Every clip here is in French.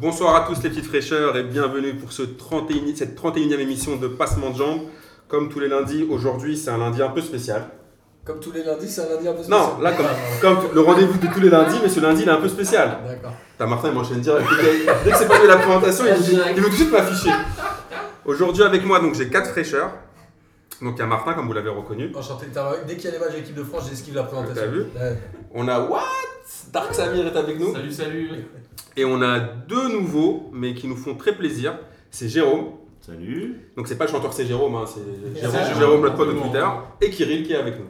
Bonsoir à tous les petites fraîcheurs et bienvenue pour ce 31, cette 31e émission de Passement de Jambes. Comme tous les lundis, aujourd'hui c'est un lundi un peu spécial. Comme tous les lundis, c'est un lundi un peu spécial. Non, là comme, comme le rendez-vous de tous les lundis, mais ce lundi il est un peu spécial. D'accord. T'as Martin, il m'enchaîne direct. Dès dès que c'est pas lui la présentation, il, il veut tout de suite m'afficher. Aujourd'hui avec moi, donc j'ai quatre fraîcheurs. Donc il y a Martin, comme vous l'avez reconnu. Enchanté de t'avoir. Dès qu'il y a les matchs d'équipe de France, j'esquive la présentation. T'as vu Ouais. On a What? Dark Samir est avec nous. Salut, salut. Et on a deux nouveaux, mais qui nous font très plaisir. C'est Jérôme. Salut. Donc c'est pas le chanteur, c'est Jérôme, hein, c'est Jérôme, Jérôme, Jérôme, notre pote de. Twitter, et Kirill qui est avec nous.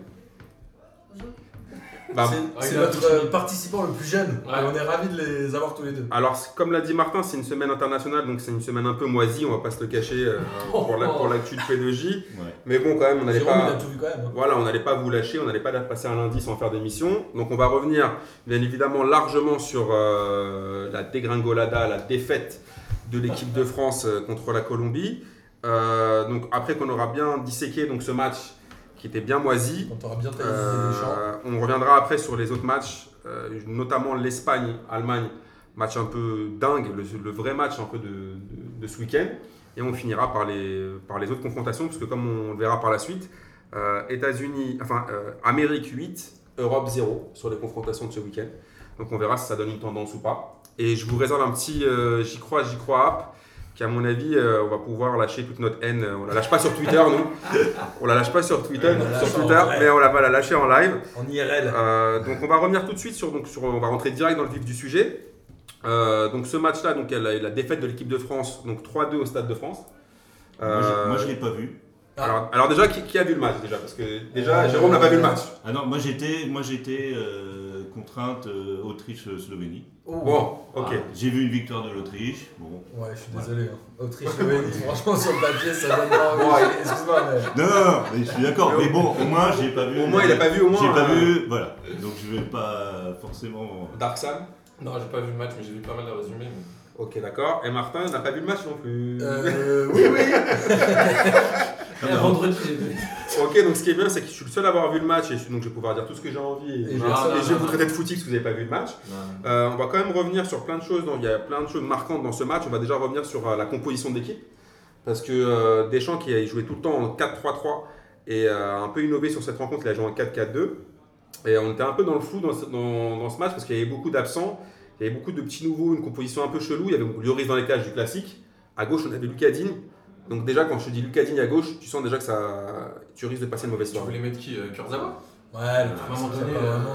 Bah, C'est- notre euh, participant le plus jeune. Ouais. On est ravis de les avoir tous les deux. alors, comme l'a dit Martin, c'est une semaine internationale, donc c'est une semaine un peu moisie, on va pas se le cacher euh, pour la- pour l'actu de P2J. Ouais. Mais bon, quand même, on n'allait pas. a tout vu quand même. hein. Voilà, on n'allait pas vous lâcher, on n'allait pas passer un lundi sans faire d'émission. Donc on va revenir bien évidemment largement sur euh, la dégringolada, la défaite de l'équipe de France euh, contre la Colombie. Euh, donc après qu'on aura bien disséqué donc, ce match qui était bien moisi, On bien euh, on reviendra après sur les autres matchs, euh, notamment l'Espagne, Allemagne, match un peu dingue, le, le vrai match un peu de, de- de ce week-end. Et on finira par les, par les autres confrontations, parce que comme on le verra par la suite, euh, États-Unis, enfin Amérique 8, Europe 0 sur les confrontations de ce week-end. Donc on verra si ça donne une tendance ou pas. Et je vous réserve un petit j'y crois, j'y crois app, qui à mon avis, euh, on va pouvoir lâcher toute notre haine. On la lâche pas sur Twitter, nous. On la lâche pas sur Twitter, sur Twitter mais on la va la lâcher en live. En IRL. Euh, donc on va revenir tout de suite sur, donc sur, on va rentrer direct dans le vif du sujet. Euh, donc ce match-là, donc la, la défaite de l'équipe de France, donc 3-2 au Stade de France. Moi, Euh, je- Moi, je l'ai pas vu. Ah. alors, alors déjà, qui, qui a vu le match déjà? Parce que déjà, Euh, Jérôme n'a pas vu le match. Ah non, moi j'étais, moi j'étais euh, contrainte euh, Autriche-Slovénie. Oh. Bon, ok. Ah, J'ai vu une victoire de l'Autriche. Bon. Ouais, je suis désolé. hein. Autriche, Slovénie. Franchement, sur le papier, ça donne pas envie. Ouais. Excuse-moi, mais. Non, non, non, mais je suis d'accord. Mais bon, au moins j'ai pas vu. Au moins, il a pas vu au moins. J'ai pas euh, vu, voilà. Donc je vais pas forcément. Dark Sam Non, j'ai pas vu le match, mais j'ai vu pas mal de résumés. mais- Ok, d'accord. Et Martin n'a pas vu le match non plus. Euh, oui, oui. Et vendredi. Ok, donc ce qui est bien, c'est que je suis le seul à avoir vu le match et je- donc je vais pouvoir dire tout ce que j'ai envie. Et, Et et personne je vais vous traiter de footy parce que vous n'avez pas vu le match. Euh, on va quand même revenir sur plein de choses. donc il y a plein de choses marquantes dans ce match. On va déjà revenir sur euh, la composition d'équipe. Parce que euh, Deschamps, qui a joué tout le temps en 4-3-3, et euh, un peu innové sur cette rencontre, il a joué en 4-4-2. Et on était un peu dans le flou dans ce, dans, dans ce match parce qu'il y avait beaucoup d'absents. Il y avait beaucoup de petits nouveaux, une composition un peu chelou. Il y avait Lloris dans les cages du classique. À gauche, on avait Lucas Digne. Donc déjà, quand je te dis Lucas Digne à gauche, tu sens déjà que ça, tu risques de passer une mauvaise Tu soirée. voulais mettre qui euh, Kurzawa? Ouais, le truc, moment donné, pas euh, vraiment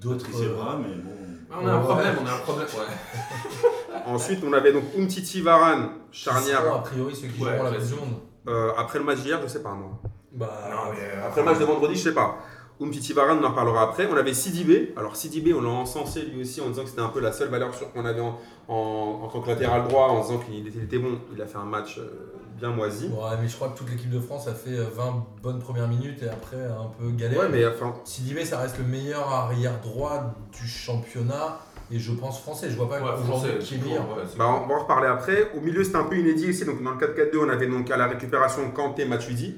d'autres. Patrice Evra, mais bon. Ah, On a un Ouais. problème, on a un problème. Ouais. Ensuite, on avait donc Umtiti Varane, charnière. a priori, ceux qui Ouais, joueront la Coupe classique. du Monde. Euh, après le match d'hier, je sais pas moi. Bah. Non, mais, euh, Après le match de vendredi, je sais pas. Umtiti Varane, on en reparlera après. On avait Sidibé. Alors Sidibé, on l'a encensé lui aussi en disant que c'était un peu la seule valeur sûre qu'on avait en, en- en tant que latéral droit, en disant qu'il était, bon. Il a fait un match euh, bien moisi. Ouais, mais je crois que toute l'équipe de France a fait euh, 20 bonnes premières minutes et après a un peu galère. Ouais, mais enfin, Sidibé, ça reste le meilleur arrière droit du championnat et je pense français. Je vois pas Ouais, aujourd'hui français, qui est meilleur. ouais, bah, on va en reparler après. Au milieu, c'était un peu inédit aussi. Donc dans le 4-4-2, on avait donc à la récupération Kanté, Matuidi.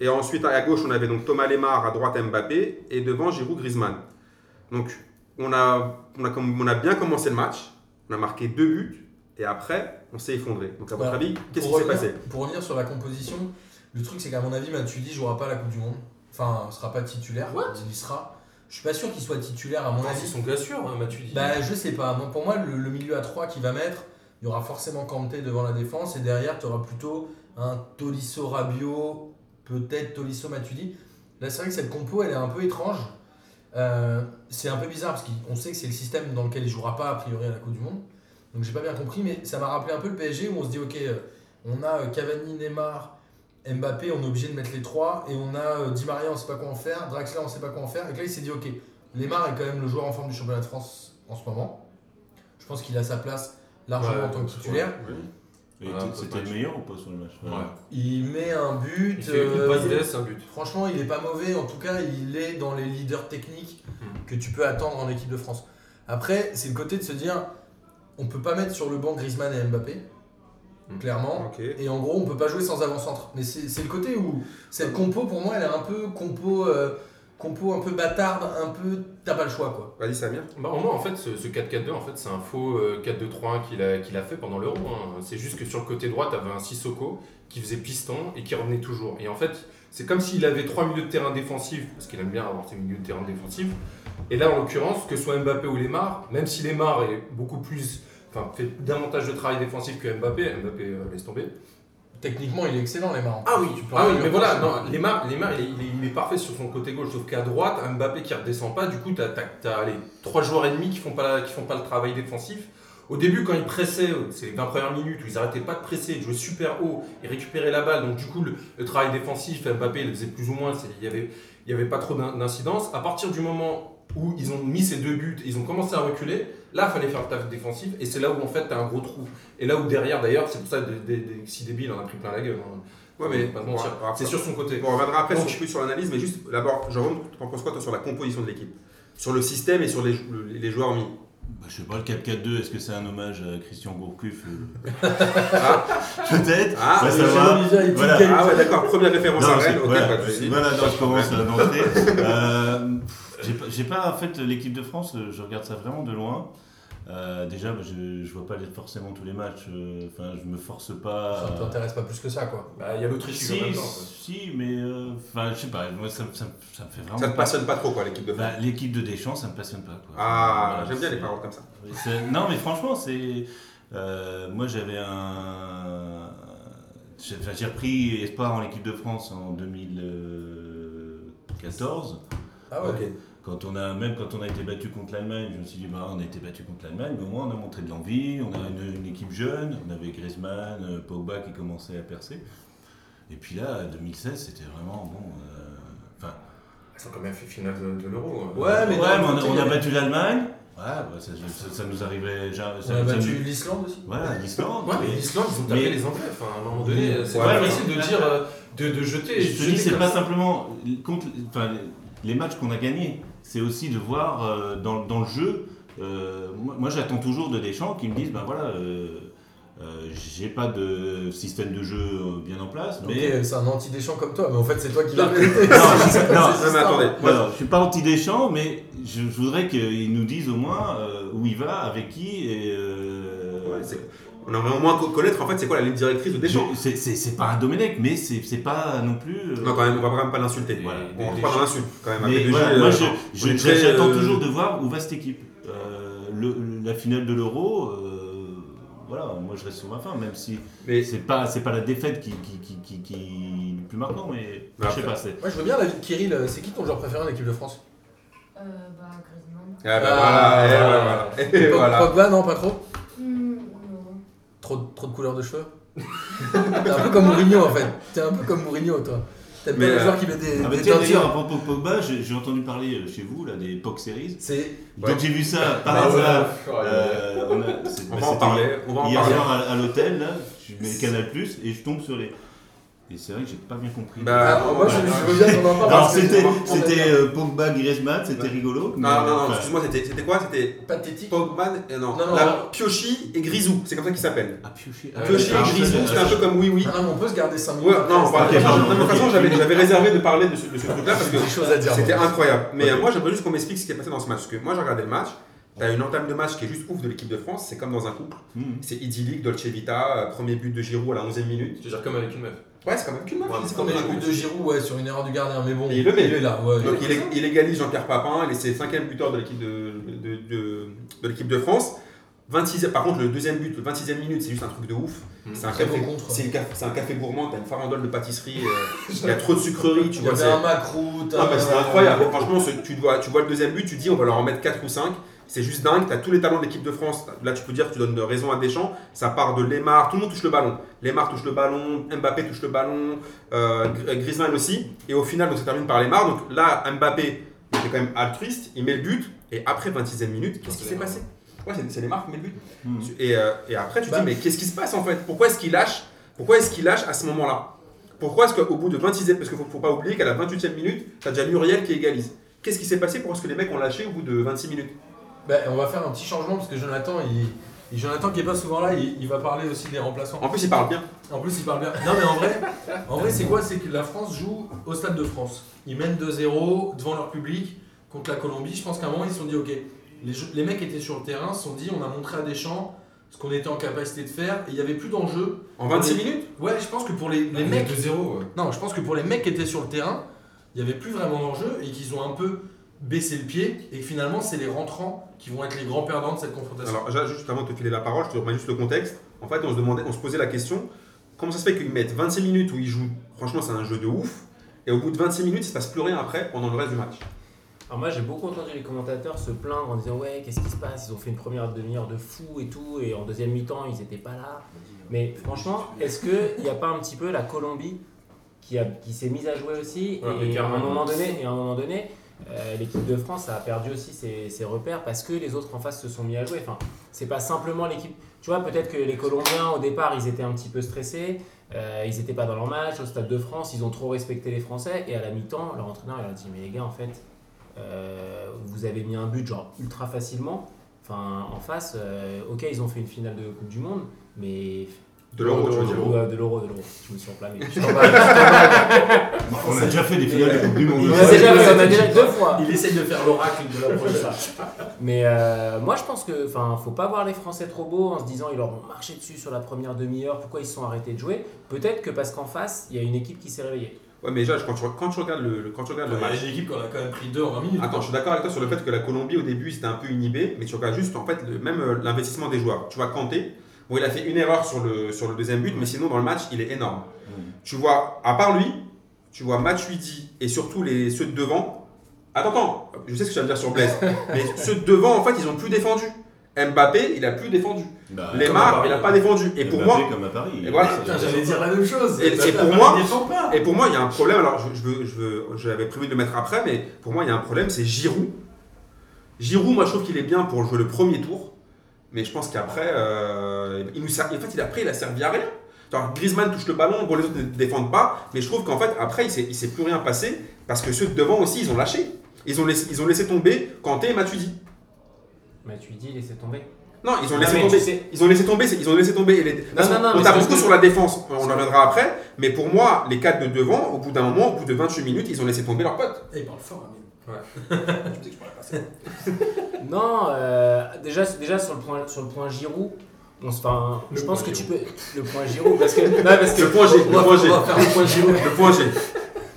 Et ensuite, à gauche, on avait donc Thomas Lemar, à droite Mbappé. Et devant, Giroud, Griezmann. Donc, on a, on, a, on a bien commencé le match. On a marqué deux buts. Et après, on s'est effondré. Donc, à votre Voilà. avis, qu'est-ce qui Pour s'est revenir- passé? Pour revenir sur la composition, le truc c'est qu'à mon avis, Matuidi jouera pas la Coupe du Monde. Enfin, il sera pas titulaire. What? Il y sera. Je suis pas sûr qu'il soit titulaire à mon avis. C'est son gars sûr, hein, Matuidi. Bah, je sais pas. Pour moi, le, le milieu à 3 qu'il va mettre, il y aura forcément Kanté devant la défense et derrière, tu auras plutôt un Tolisso Rabiot, peut-être Tolisso Matuidi. Là, c'est vrai que cette compo, elle est un peu étrange. Euh, c'est un peu bizarre parce qu'on sait que c'est le système dans lequel il jouera pas a priori à la Coupe du Monde. Donc, j'ai pas bien compris, mais ça m'a rappelé un peu le PSG où on se dit, ok, euh, on a euh, Cavani, Neymar, Mbappé, on est obligé de mettre les trois et on a euh, Di Maria, on sait pas quoi en faire, Draxler, on sait pas quoi en faire. Et que là, il s'est dit, ok, Neymar est quand même le joueur en forme du championnat de France en ce moment. Je pense qu'il a sa place largement Ouais, en tant que titulaire. Et Ah, t- C'était le meilleur ou pas sur le match? Ouais. Il met un but. Il fait une passe un but. Franchement, il est pas mauvais. En tout cas, il est dans les leaders techniques Mhm. que tu peux attendre en équipe de France. Après, c'est le côté de se dire, on peut pas mettre sur le banc Griezmann et Mbappé, Mhm. clairement. Et en gros, on peut pas jouer sans avant-centre. Mais c'est le côté où cette compo, pour moi, elle est un peu compo. euh, compo un peu bâtarde, un peu. T'as pas le choix quoi. Vas-y, Samir. Bah, au moins, en fait, ce, ce 4-4-2, en fait, c'est un faux euh, 4-2-3-1 qu'il a, qu'il a fait pendant l'Euro. hein. C'est juste que sur le côté droit, tu avais un Sissoko qui faisait piston et qui revenait toujours. Et en fait, c'est comme s'il avait trois milieux de terrain défensifs, parce qu'il aime bien avoir ses milieux de terrain défensifs. Et là, en l'occurrence, que ce soit Mbappé ou Lemar, même si Lemar est beaucoup plus. Enfin, fait davantage de travail défensif que Mbappé, Mbappé euh, laisse tomber. Techniquement, il est excellent, les marrants. Ah oui, Tu peux ah oui mais voilà, non, il, est, il est- il est parfait sur son côté gauche, sauf qu'à droite, Mbappé qui redescend pas, du coup, tu as, les trois joueurs ennemis qui font, pas, qui font pas le travail défensif. Au début, quand ils pressaient, c'est les 20 premières minutes où ils arrêtaient pas de presser, de jouer super haut et récupérer la balle, donc du coup, le, le travail défensif, Mbappé il le faisait plus ou moins, il y avait, il y avait pas trop d'in- d'incidence. À partir du moment où ils ont mis ces deux buts, ils ont commencé à reculer, là, il fallait faire le taf défensif, et c'est là où en fait, tu as un gros trou. Et là où derrière, d'ailleurs, c'est pour ça que des, des- des- si débile, on a pris plein la gueule. hein. Ouais, mais bon, C'est sur son côté. Bon, on reviendra après Donc- sur, plus sur l'analyse, mais juste d'abord, Jérôme, tu en penses quoi toi, sur la composition de l'équipe? Sur le système et sur les, les joueurs mis? Bah, je sais pas, le 4-4-2, est-ce que c'est un hommage à Christian Gourcuff euh, Ah, Peut-être Ah, Bah, ça va. Voilà. ah ouais, d'accord, première référence à c'est- Rennes, ok, voilà, voilà, non, je commence à l'entrée. Euh, j'ai pas- J'ai pas, en fait, l'équipe de France, euh, je regarde ça vraiment de loin. Euh, déjà, bah, je, je vois pas forcément tous les matchs. euh, Enfin, je me force pas. Ça à- t'intéresse pas plus que ça quoi. Bah, il y a l'Autriche qui joue en Si, même temps. quoi. si, mais euh, enfin, je sais pas. Moi, ça, me- ça ça me fait vraiment. Ça te pas- passionne pas trop, quoi, l'équipe de France Bah, L'équipe de Deschamps, ça me passionne pas. Quoi. Ah, Voilà, j'aime bien les paroles comme ça. Non, mais franchement, c'est. euh, moi, j'avais un. J'ai repris espoir en l'équipe de France en 2014. Ah ouais. Ok. Quand on a, même quand on a été battu contre l'Allemagne, je me suis dit, bah, on a été battu contre l'Allemagne, mais au moins on a montré de l'envie, on a une, une équipe jeune, on avait Griezmann, euh, Pogba qui commençait à percer. Et puis là, 2016, c'était vraiment bon. euh, Enfin, Ils ont quand même fait finale de, de l'Euro. hein. Ouais, mais ouais, mais on, a, on a battu l'Allemagne. Ouais, bah, ça, ça- ça nous arrivait. On ça- a ça battu nous- l'Islande aussi. Voilà, l'Islande. Ouais, mais l'Islande, ils ont tapé mais- les Anglais. Enfin, à un moment donné, Ouais, c'est ouais, pas mais- facile de dire, euh, de, de jeter. Je te jeter dis, c'est pas simplement contre, enfin, les matchs qu'on a gagnés, c'est aussi de voir euh, dans, dans le jeu. euh, moi, moi, j'attends toujours de Deschamps qui me disent ben voilà, euh, j'ai pas de système de jeu bien en place, mais. c'est un anti-déchant comme toi, mais en fait c'est toi qui l'as Non, arrêté. non, non, mais attendez. Moi, je suis pas anti-Deschamps, mais je, je voudrais qu'ils nous disent au moins euh, où il va, avec qui et. euh, Ouais, On aimerait au moins co- connaître en fait c'est quoi la ligne directrice de Deschamps. c'est- c'est c'est pas un Domenech, mais c'est c'est pas non plus. euh, Non, quand même, on va quand même pas l'insulter. Voilà. On rentre pas dans l'insulte quand même. Mais voilà, DG, moi, euh, je- j'attends euh, toujours de voir où va cette équipe. Euh, le- la finale de l'Euro, euh, voilà, moi je reste sur ma fin, même si Mais c'est pas c'est pas la défaite qui qui, qui, qui, qui est le plus marquant, mais je sais pas. C'est Moi je veux bien la vie de Kirill, euh, c'est qui ton joueur préféré en équipe de France? Euh, bah, Griezmann. Ah bah Ah, voilà, et voilà. Et Pog- voilà. Pogba, non, pas trop? Trop, de- trop de couleurs de cheveux T'es un peu comme Mourinho en fait. T'es un peu comme Mourinho toi. T'aimes bien Mais, les euh, joueurs qui mettent des, Ah bah des tiens, d'ailleurs, à teintures. propos de Pogba, j'ai j'ai entendu parler euh, chez vous là, des POC Series. C'est. Ouais. Donc j'ai vu ça par Ah ouais. hasard. Ouais. euh, on a- c'est- On bah, va en c'était parler. On va en Hier parler. soir à, à l'hôtel, là, je mets Canal Plus et je tombe sur les. Et c'est vrai que j'ai pas bien compris. Bah, Ah, moi je, je veux bien qu'on en parle. Alors c'était euh, Pogba Griezmann, c'était rigolo. mais, Non, non, non, excuse-moi, c'était c'était quoi? C'était Pathétique. Pogba et non, Non, non, la non. Piochi et Grisou, c'est comme ça qu'ils s'appellent. Ah, Pioché. Ah, Piochi et Grisou, ça, c'était un peu comme Oui Oui. Ah non, on peut se garder 5 minutes. Non, c'est ok, de toute façon, j'avais réservé de parler de ce, truc-là parce que c'était incroyable. Mais euh, moi, j'aimerais juste qu'on m'explique ce qui est passé dans ce match. Parce que moi, j'ai regardé le match. T'as une entame de match qui est juste ouf de l'équipe de France. C'est comme dans un couple. Mhm. C'est idyllique, Dolce Vita. euh, Premier but de Giroud à la 11e minute. Veux dire, comme avec une meuf. Ouais, c'est quand même qu'une. Ouais, c'est comme un but de Giroud, ouais, sur une erreur du gardien, mais bon. Et il le met. Il est là, ouais. Donc il, é- il égalise Jean-Pierre Papin, il est c'est le cinquième buteur de l'équipe de, de, de- de l'équipe de France. 26, par contre, le deuxième but, le 26e minute, c'est juste un truc de ouf. Mm. C'est un, café, c'est un café gourmand, t'as une farandole de pâtisserie, euh, il y a trop de sucreries, tu vois. un macroute. Ah, un- bah, c'est incroyable. Franchement, ce- tu, vois, tu vois le deuxième but, tu dis on va leur en mettre 4 ou 5. C'est juste dingue. Tu as tous les talents de l'équipe de France. Là, tu peux dire que tu donnes raison à Deschamps. Ça part de Lemar. Tout le monde touche le ballon. Lemar touche le ballon. Mbappé touche le ballon. euh, Gr- Griezmann aussi. Et au final, donc, ça termine par Lemar. Donc là, Mbappé, il était quand même altruiste. Il met le but. Et après 26e minute, qu'est-ce qui s'est passé? Ouais, c'est- Lemar qui met le but. Et, euh, et après, tu te Bah. dis, mais qu'est-ce qui se passe en fait? Pourquoi est-ce qu'il lâche? Pourquoi est-ce qu'il lâche à ce moment-là? Pourquoi est-ce qu'au bout de 26e, parce qu'il ne faut, faut pas oublier qu'à la 28e minute, tu as déjà Muriel qui égalise. Qu'est-ce qui s'est passé Pourquoi est-ce que les mecs ont lâché au bout de 26 minutes? Ben, on va faire un petit changement parce que Jonathan, il, Jonathan qui est pas souvent là, il, il va parler aussi des remplaçants. En plus, il parle bien. En plus, il parle bien. Non, mais en vrai, en vrai c'est quoi? C'est que la France joue au Stade de France. Ils mènent 2-0 devant leur public contre la Colombie. Je pense qu'à un moment, ils se sont dit ok, les, les mecs étaient sur le terrain, se sont dit on a montré à Deschamps ce qu'on était en capacité de faire et il n'y avait plus d'enjeu. En 26 minutes? Ouais, je pense que pour les, les Les mecs. mecs de 0. Non, je pense que pour les mecs qui étaient sur le terrain, il n'y avait plus vraiment d'enjeu et qu'ils ont un peu baissé le pied et que finalement, c'est les rentrants qui vont être les grands perdants de cette confrontation. Alors, juste avant de te filer la parole, je te remets juste le contexte. En fait, on se, demandait, on se posait la question comment ça se fait qu'ils mettent 26 minutes où ils jouent Franchement, c'est un jeu de ouf. Et au bout de 26 minutes, il se passe plus rien après pendant le reste du match? Alors moi j'ai beaucoup entendu les commentateurs se plaindre en disant ouais qu'est-ce qui se passe? Ils ont fait une première demi-heure de fou et tout et en deuxième mi-temps ils étaient pas là mais franchement est-ce que il n'y a pas un petit peu la Colombie qui, a, qui s'est mise à jouer aussi? Ouais, et, à un moment donné et à un moment donné euh, l'équipe de France a perdu aussi ses, repères parce que les autres en face se sont mis à jouer. Enfin c'est pas simplement l'équipe. Tu vois peut-être que les Colombiens au départ ils étaient un petit peu stressés. Euh, ils n'étaient pas dans leur match. Au Stade de France ils ont trop respecté les Français. Et à la mi-temps leur entraîneur il a dit mais les gars en fait euh, vous avez mis un but genre ultra facilement. Enfin, en face, ok, ils ont fait une finale de Coupe du Monde, mais De l'euro, tu veux dire. Ouais, de l'euro, de l'euro. Je me suis enflammé. Je t'en bats, je t'en bats. On a déjà fait des finales de Coupe du Monde. On a déjà fait, on a déjà deux fois. Il essaye de faire l'oracle de la prochaine. Mais euh, moi, je pense que, enfin, faut pas voir les Français trop beaux en se disant ils leur ont marché dessus sur la première demi-heure. Pourquoi ils se sont arrêtés de jouer Peut-être que parce qu'en face, il y a une équipe qui s'est réveillée. Ouais, mais déjà, quand tu, quand tu regardes le, quand tu regardes le Il y a match. une équipe qu'on a quand même pris 2 en 20 minutes. Attends, je suis d'accord avec toi sur le fait que la Colombie, au début, c'était un peu inhibé, mais tu regardes juste, en fait, le- même euh, l'investissement des joueurs. Tu vois, Kanté, bon, il a fait une erreur sur le, sur le deuxième but, mais sinon, dans le match, il est énorme. Mm. Tu vois, à part lui, tu vois Matuidi et surtout les, ceux de devant. Attends, attends, je sais ce que tu vas me dire sur Blaise, mais ceux de devant, en fait, ils ont plus défendu. Mbappé, il a plus défendu. Bah, Lemar, il a pas défendu. Et pour Mbappé moi, comme à Paris. Et voilà. J'allais dire la même chose. Et- pour moi-. Et pour moi, il y a un problème. Alors, je, je veux, je veux, j'avais prévu de le mettre après, mais pour moi, il y a un problème, c'est Giroud. Giroud, moi, je trouve qu'il est bien pour jouer le premier tour, mais je pense qu'après, euh, il nous sert- en fait, il après, il a servi à rien. Genre, Griezmann touche le ballon, bon, les autres ne défendent pas, mais je trouve qu'en fait, après, il s'est, il s'est plus rien passé parce que ceux de devant aussi, ils ont lâché. Ils ont laissé, ils ont laissé tomber Kanté et Matuidi. Mais tu dis laissez tomber. Non, ils ont Non, laissé tomber. tu sais- Ils ont laissé tomber. Ils ont laissé tomber. et les- parce non, qu'on- non, on tape que beaucoup sur la défense. On en reviendra après. Mais pour moi, les quatre de devant, au bout d'un moment, au bout de 28 minutes, ils ont laissé tomber leurs potes. Eh, il parle fort, Amine. Ouais. je me dis que je pourrais passer. Non, euh, déjà, déjà sur le point, sur le point Giroud, on se, enfin, je pense que tu peux le point Giroud parce que non, parce que Le point G. Le point G. le point Giroud. Le point G.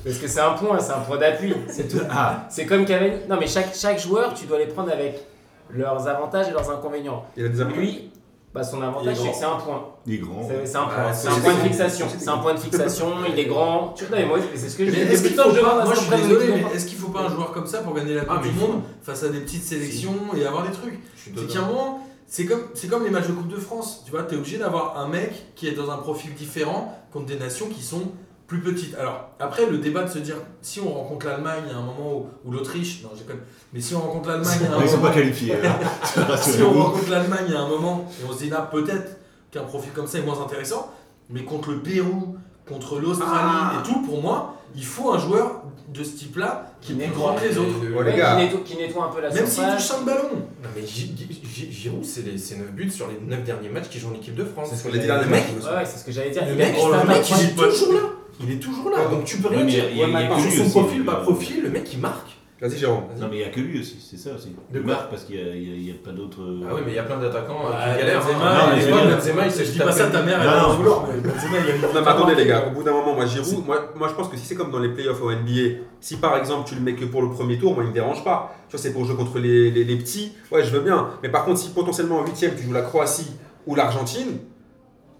parce que c'est un point, c'est un point d'appui, c'est tout. Ah, C'est comme Cavani. Non, mais chaque chaque joueur, tu dois les prendre avec leurs avantages et leurs inconvénients. Il a des avantages. Lui, bah, son avantage c'est que c'est un point. il est grand. C'est c'est un point. c'est- C'est un point de fixation. c'est un point de fixation. Il est grand. Tu... Non, mais moi, c'est ce que je Mais dis. est-ce qu'il faut je pas, moi suis désolé, mais France. est-ce qu'il faut pas un joueur comme ça pour gagner la Coupe Ah, du. Monde face à des petites sélections et avoir des trucs C'est qu'à un moment, c'est comme, c'est comme les matchs de Coupe de France. Tu vois, tu es obligé d'avoir un mec qui est dans un profil différent contre des nations qui sont plus petites. Alors, après, le débat de se dire si on rencontre l'Allemagne à un moment où, ou l'Autriche, non, déconne, mais si on rencontre l'Allemagne à un Ils sont moment. pas qualifiés. hein. Si on rencontre l'Allemagne à un moment et on se dit là, peut-être qu'un profil comme ça est moins intéressant, mais contre le Pérou, contre l'Australie Ah. et tout, pour moi, il faut un joueur de ce type-là qui est plus grand que les autres. Le- Ouais, les gars. qui, nettoie, qui nettoie un peu la Même s'il touche 5 ballons. Non, mais Gi- Gi- Gi- Giroud, c'est les- c'est 9 buts sur les 9 derniers matchs qu'il joue en équipe de France. C'est ce que me semble. Ouais, ouais, c'est ce que j'allais dire. Le mec, oh, il est toujours là. Il est toujours là, Ouais. donc tu peux rien mais dire. il y a- il y a Ouais, que sur lui son aussi, profil, euh, profil, le mec il marque. Vas-y, Jérôme. Non, mais il n'y a que lui aussi, c'est ça aussi. De Il marque parce qu'il n'y a, pas d'autres. Ah oui, mais il y a plein d'attaquants euh, qui galèrent. Benzema, hein. Non, mais. Benzema, il s'est Je dis pas ça, ta mère, elle Non, non. en vouloir, mais Benzema, il a mis Non, mais attendez, les gars, au bout d'un moment, moi, Giroud, moi, moi, je pense que si c'est comme dans les playoffs au NBA, si par exemple tu le mets que pour le premier tour, moi, il me dérange pas. Tu vois, c'est pour jouer contre les, les, les petits, ouais, je veux bien. Mais par contre, si potentiellement en huitième, tu joues la Croatie ou l'Argentine,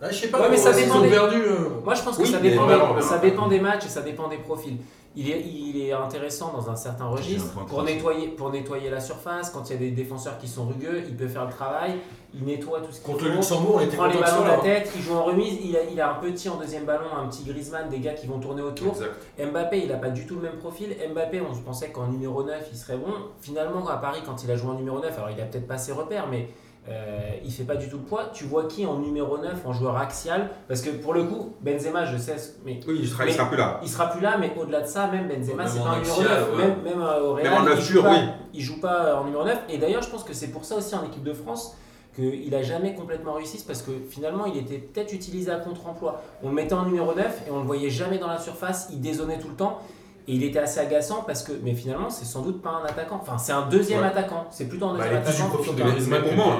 Ah, je sais pas, Ouais, mais ça ils dépend ont des- perdu. euh. Moi, je pense que Oui, ça, dépend des, ça voilà. dépend des matchs et ça dépend des profils. Il est, il est intéressant dans un certain registre un pour nettoyer, pour nettoyer la surface. Quand il y a des défenseurs qui sont rugueux, il peut faire le travail. Il nettoie tout ce qu'il Contre le. Luxembourg, Il prend les ballons de la là. tête, il joue en remise, il a, il a un petit en deuxième ballon, un petit Griezmann, des gars qui vont tourner autour. Exact. Mbappé, il n'a pas du tout le même profil. Mbappé, on pensait qu'en numéro 9, il serait bon. Finalement, à Paris, quand il a joué en numéro 9, alors il a peut-être pas ses repères, mais euh, il fait pas du tout le poids. Tu vois qui en numéro 9, en joueur axial? Parce que pour le coup, Benzema, je sais, mais oui, il sera, il sera plus là. il sera plus là, mais au-delà de ça, même Benzema, Même c'est pas un numéro axial, 9. ouais. Même, même euh, au Real, Même en il, joue pas, oui. il joue pas en numéro 9. Et d'ailleurs, je pense que c'est pour ça aussi en équipe de France qu'il a jamais complètement réussi, c'est parce que finalement il était peut-être utilisé à contre-emploi. On le mettait en numéro 9 et on le voyait jamais dans la surface, il dézonnait tout le temps. Et il était assez agaçant parce que, mais finalement, c'est sans doute pas un attaquant. Enfin, c'est un deuxième Ouais. attaquant. C'est plutôt un Bah, deuxième attaquant. de Griezmann Mais pour moi-.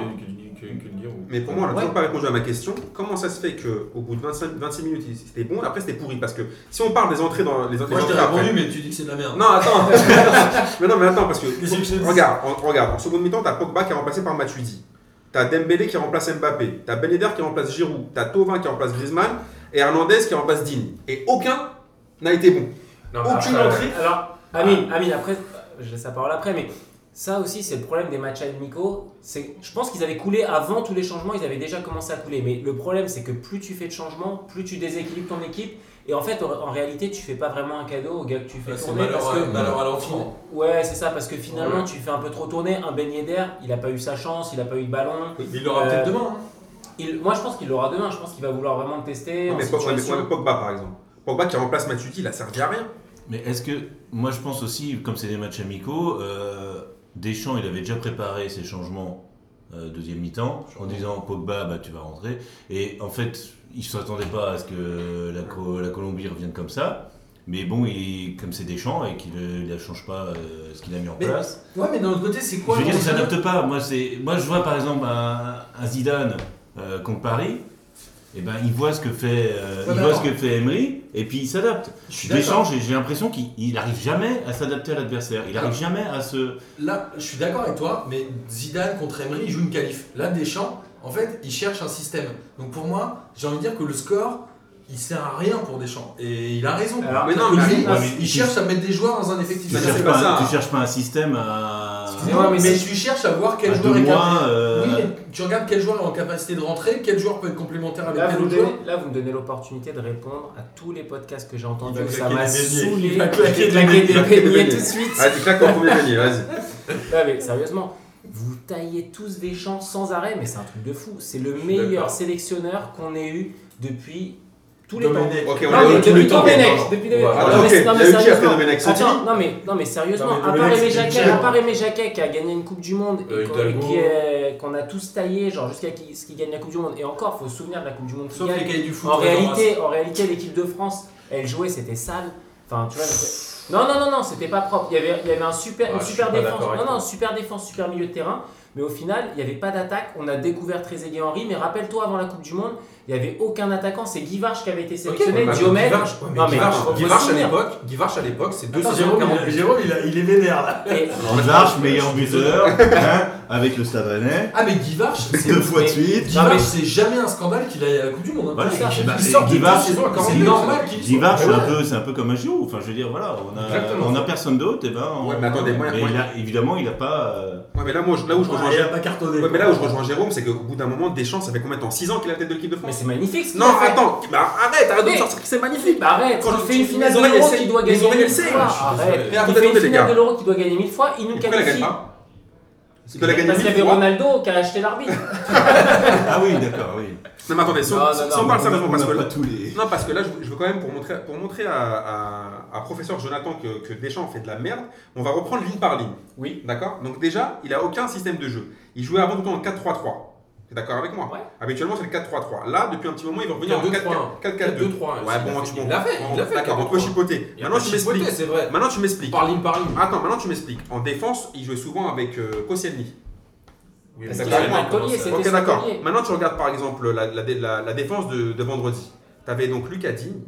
Mais pour on n'a toujours pas répondu à ma question. Comment ça se fait qu'au bout de 25, 26 minutes, il- c'était bon, après c'était pourri Parce que si on parle des entrées dans les, les Moi je entrées répondu, mais tu dis que c'est de la merde. Non, attends. mais non, mais attends, parce que. Regarde, en, regarde, en seconde mi-temps, t'as Pogba qui est remplacé par Matuidi. T'as Dembélé qui remplace Mbappé. T'as Ben Yedder qui remplace Giroud. T'as Tovin qui remplace Griezmann. Et Hernandez qui remplace Digne. Et aucun n'a été bon. Non, mais Aucune après, entrée. Alors, Amine, Amine, après, je laisse la parole après, mais ça aussi, c'est le problème des matchs amicaux. C'est, je pense qu'ils avaient coulé avant tous les changements, ils avaient déjà commencé à couler. Mais le problème, c'est que plus tu fais de changements, plus tu déséquilibres ton équipe. Et en fait, en réalité, tu fais pas vraiment un cadeau au gars que tu fais c'est tourner. malheur parce à- que, malheur à l'enfant. Ouais, c'est ça, parce que finalement, Ouais. tu fais un peu trop tourner. Un beignet d'air, il a pas eu sa chance, il a pas eu de ballon. Mais il l'aura Euh, peut-être demain. hein. Il, moi, je pense qu'il l'aura demain. Je pense qu'il va vouloir vraiment le tester. ouais, mais Pogba, par exemple. Pogba qui remplace Matuidi, il a servi à rien. Mais est-ce que, moi je pense aussi, comme c'est des matchs amicaux, euh, Deschamps il avait déjà préparé ses changements euh, deuxième mi-temps en disant Pogba bah, tu vas rentrer. Et en fait, il ne s'attendait pas à ce que la, Co- la Colombie revienne comme ça. Mais bon, il, comme c'est Deschamps et qu'il ne change pas euh, ce qu'il a mis en Mais place. Ouais, mais d'un autre côté, c'est Je quoi veux dire, il s'adapte pas. Moi, moi, je vois par exemple un, un Zidane euh, contre Paris. Et ben, il voit ce que fait, euh, Ouais, il mais voit attends. ce que fait Emery, et puis il s'adapte. Deschamps, j'ai, l'impression qu'il il arrive jamais à s'adapter à l'adversaire. Il arrive jamais à se. Là, je suis d'accord avec toi, mais Zidane contre Emery, il joue une qualif. Là, Deschamps, en fait, il cherche un système. Donc pour moi, j'ai envie de dire que le score, il sert à rien pour Deschamps. Et il a raison. Alors, Mais non, Lui, mais- il, Ouais, mais il tu- cherche à mettre des joueurs dans un effectif. Tu cherches, pas, pas ça. tu cherches pas un système à, Excusez-moi, mais mais tu cherches à voir quel à joueur est capable. mois. euh, Oui, tu regardes quel joueur est en capacité de rentrer, quel joueur peut être complémentaire avec Là quel autre joueur. donnez, là, vous me donnez l'opportunité de répondre à tous les podcasts que j'ai entendus. Ça claquer m'a saoulé. Il va de claquer des claquer beignets. tout de suite. Vas-y, claque ton premier panier, vas-y. Mais sérieusement, vous taillez tous des champs sans arrêt, mais c'est un truc de fou. C'est le meilleur sélectionneur qu'on ait eu depuis tous les temps. Domenech. Ok, on Non, mais depuis. Domenech, depuis Domenech. Non, mais- il sérieusement. Domenech Santini Attends, non mais, non mais sérieusement, Non, mais à part Aimé Jacquet, à part Aimé Jacquet qui a gagné une Coupe du Monde Euh, et qu'on- est- qu'on a tous taillé, genre jusqu'à ce qui gagne la Coupe du Monde. Et encore, faut se souvenir de la Coupe du Monde Sauf les du foot. En réalité, en réalité, l'équipe de France, elle jouait, c'était sale. Enfin, tu vois. Non, non, non, non, c'était pas propre. Il y avait, il y avait un super, Ah, une suis super défense. Non, super défense, super milieu de terrain. Mais au final, il n'y avait pas d'attaque. On a découvert Trezeguet Henry. Mais rappelle-toi, avant la Coupe du Monde, il n'y avait aucun attaquant. C'est Guy Varche qui avait été sélectionné. Ouais, mais Diomède. Guy Varche- ouais, mais Non, mais se à l'époque, c'est Attends, Jérôme, 240 il, Jérôme, il, a- il est vénère là. Varche, meilleur buteur, hein, avec le Stade Rennais, Ah, mais Guy Varche, c'est deux fois de suite. C'est jamais un scandale qu'il aille à la Coupe du Monde. hein. Voilà, bah, il sort 40 c'est normal qu'il Guy Varche, c'est un peu, comme un Giroud. Enfin, je veux dire, voilà, on a, a personne d'autre, et ben. on- Ouais, mais attendez, moi- a- évidemment, il n'a pas. euh, Ouais, mais là, moi, là où je rejoins il a Jérôme, pas cartonné. ouais, mais là où je rejoins Jérôme, c'est qu'au bout d'un moment, Deschamps, ça fait combien de temps? 6 ans qu'il à la tête de l'équipe de France? C'est magnifique. ce Non, a fait. attends, bah, arrête, arrête de sortir que c'est magnifique. Bah arrête, Quand il je- fait une finale de l'Euro qui doit gagner oreilles, mille elles saignent. fois. Je suis Arrête. Il fait une finale de l'Euro qui doit gagner mille fois, il nous qualifie. pas Parce qu'il y avait. Ronaldo qui a acheté l'arbitre. Ah oui, d'accord, oui. Non, mais attendez, si on, parle sérieusement, parce que là, tous les. non, parce que là, je, veux quand même pour montrer, pour montrer à, à, à professeur Jonathan que, que Deschamps fait de la merde, on va reprendre ligne par ligne. Oui. D'accord? Donc déjà, il a aucun système de jeu. Il jouait avant tout en 4-3-3. T'es d'accord avec moi Ouais. Habituellement, c'est le 4-3-3. Là, depuis un petit moment, il va revenir en 4-2-3-1. 4-4-2. 2-3. Ouais, bon, tu fait. D'accord, on peut 4-2-3-1. chipoter. Maintenant, tu m'expliques. Maintenant, tu m'expliques. Par ligne par ligne. Attends, maintenant tu m'expliques. En défense, il jouait souvent avec euh, Koscielny. Oui, Ok, d'accord. Maintenant, tu regardes par exemple la, la, la, la défense de, de vendredi. Tu avais donc Lucas Digne.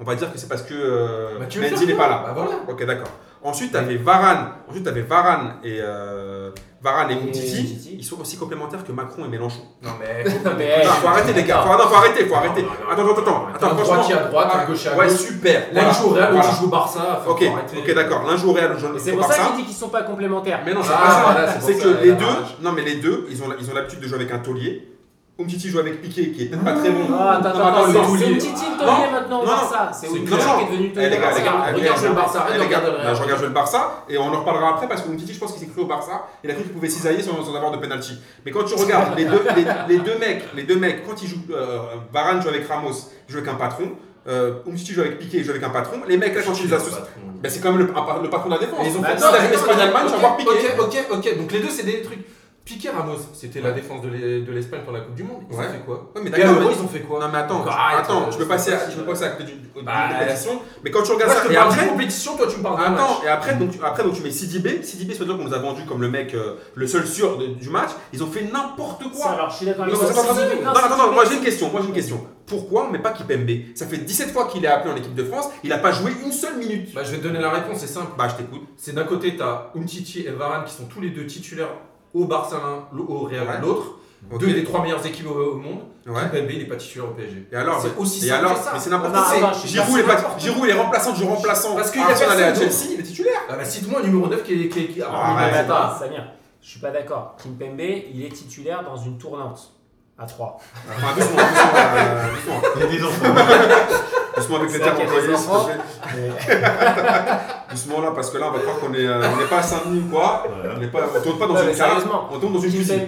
On va dire que c'est parce que euh, Bah, tu Mendy n'est pas là. Bah, voilà. Ok, d'accord. Ensuite, tu avais Varane. Ensuite, tu avais Varane et euh, Varane et Et. Ils sont aussi complémentaires que Macron et Mélenchon. Non mais. Mais, Non, faut arrêter les gars. Faut, non, faut arrêter, faut arrêter. Non, non, non. Attends, attends, attends. Attends, à droite, un Ouais, gaucher à ouais, gauche. super. L'un joue au Real, l'autre joue au Barça. Ok, d'accord. L'un joue au Real, l'autre joue au c'est pour ça Barça. qu'il dit qu'ils sont pas complémentaires. Mais non, c'est Ah, pas ça. voilà, c'est c'est que les a deux, non mais les deux, ils ont ils ont l'habitude de jouer avec un taulier. Umtiti joue avec Piqué, qui est peut-être pas très bon. Ah, attends, attends, attends, le c'est- petite île taulier maintenant au non, Barça. C'est c'est Umtiti non, non. qui est devenu Eh, les gars, les taulier. gars, Regarde, regarde le Barça, eh, arrête de les gars, regarder le Real. là, je regarde jouer le Barça et on en reparlera après parce que Umtiti, je pense qu'il s'est cru au Barça. Il a cru qu'il pouvait cisailler sans, sans avoir de penalty. Mais quand tu regardes les deux, les, les deux mecs, les deux mecs, quand ils jouent, euh, Varane joue avec Ramos, il joue avec un patron. Euh, Umtiti joue avec Piqué, il joue avec un patron. Les mecs là quand tu les associés, ben, c'est quand même le, le patron de la défense. Et ils ont Bah, fait ça l'Espagne-Allemagne, tu vas voir Piqué. Ok, ok, ok. Donc les deux, c'est des trucs. Piqué Ramos, c'était la défense de l'E- de l'Espagne pour la Coupe du Monde. Ils Ouais. ont fait quoi Ouais, mais d'accord, ils ont fait quoi Non mais attends, Donc, arrête, attends, euh, tu peux c'est passer, pas à, peux passer à côté d'une Bah, compétition, mais quand tu regardes je ça, et après, compétition, toi tu me parles. Attends, et après, donc, tu- après donc, tu mets Sidibé. Sidibé, c'est-à-dire qu'on nous a vendu comme le mec, euh, le seul sûr de- du match. Ils ont fait n'importe Ça, quoi. alors je suis d'accord Non, avec non, attends, attends, moi j'ai une question. Moi j'ai une question. Pourquoi on met pas Kipembe? Ça fait 17 fois qu'il est appelé en équipe de France. Il a pas joué une seule minute. Bah, je vais te donner la réponse, c'est simple. Bah je t'écoute. C'est d'un côté, tu as Umtiti et Varane qui sont tous les deux titulaires au Barça l'un, au Real Ouais. l'autre. Ok. Deux des trois meilleures équipes au, au monde. Ouais. Kimpembe, il n'est pas titulaire au PSG. Et alors C'est aussi Et simple alors que ça. Mais c'est n'importe quoi. Giroud, il est pas- n'importe Giroud, il est remplaçant du remplaçant. Parce qu'il y a est à personne Chelsea, il est titulaire. Ah bah cite-moi un numéro 9 qui est. Qui est, qui est- Ah, alors, ouais, pas- Samir, je suis pas d'accord. Kimpembe, il est titulaire dans une tournante à 3. Enfin, doucement, doucement, euh, doucement. Il y a des enfants. Doucement avec les C'est termes employés, s'il te plaît. Doucement là, parce que là, on va croire qu'on est, euh, on n'est pas à Saint-Denis ou quoi. On n'est pas, on tourne pas dans Non, une sérieusement, on tourne dans une cuisine.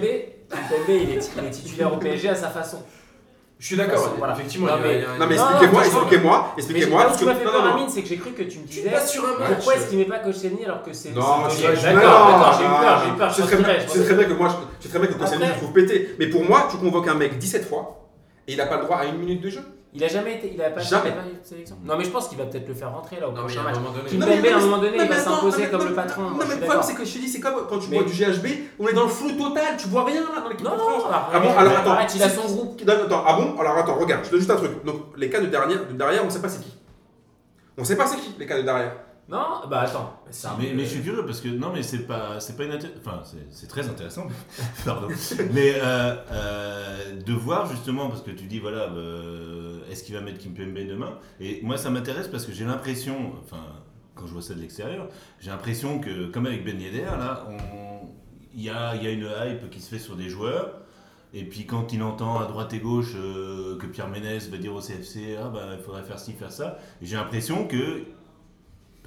Kimpembe il, est, il est titulaire au PSG à sa façon. Je suis d'accord, Voilà. effectivement. Non, mais- a- Non mais expliquez-moi, expliquez-moi, expliquez-moi. où parce tu que- m'as fait non, peur. Amine, c'est que j'ai cru que tu me disais sur un match. pourquoi est-ce qu'il met pas Koscielny alors que c'est. Non, c'est- D'accord, d'accord, j'ai eu peur, j'ai eu peur, je très bien, sais très bien que moi, sais très bien que Koscielny, le trouve pété. Mais pour moi, tu convoques un mec 17 fois et il n'a pas le droit à une minute de jeu. Il a jamais été, il a pas, Jamais. il a pas eu de sélection. Non mais je pense qu'il va peut-être le faire rentrer là au Non, mais prochain à un match. moment donné. Kimpembe, à un moment donné, non, il va s'imposer non, comme non, le patron. Non, moi, mais le problème, c'est que je te dis, c'est comme quand tu Mais- vois du GHB, on est dans le flou total, tu vois rien là dans l'équipe Non, de France. non, Ah bon, alors attends. arrête, il a son groupe. Non, attends, ah bon Alors attends, regarde, je te dis juste un truc. Donc les cas de derrière, de derrière on sait pas c'est qui. On sait pas c'est qui les cas de derrière. Non, bah attends. un- Mais, mais je suis curieux parce que non mais c'est pas c'est pas inatér- enfin c'est- très intéressant pardon. Mais euh, euh, de voir justement parce que tu dis voilà euh, est-ce qu'il va mettre Kimpembe demain? Et moi ça m'intéresse parce que j'ai l'impression enfin quand je vois ça de l'extérieur j'ai l'impression que comme avec Ben Yedder là on il y a, il y a une hype qui se fait sur des joueurs. Et puis quand il entend à droite et gauche que Pierre Ménès va dire au CFC ah bah il faudrait faire ci faire ça j'ai l'impression que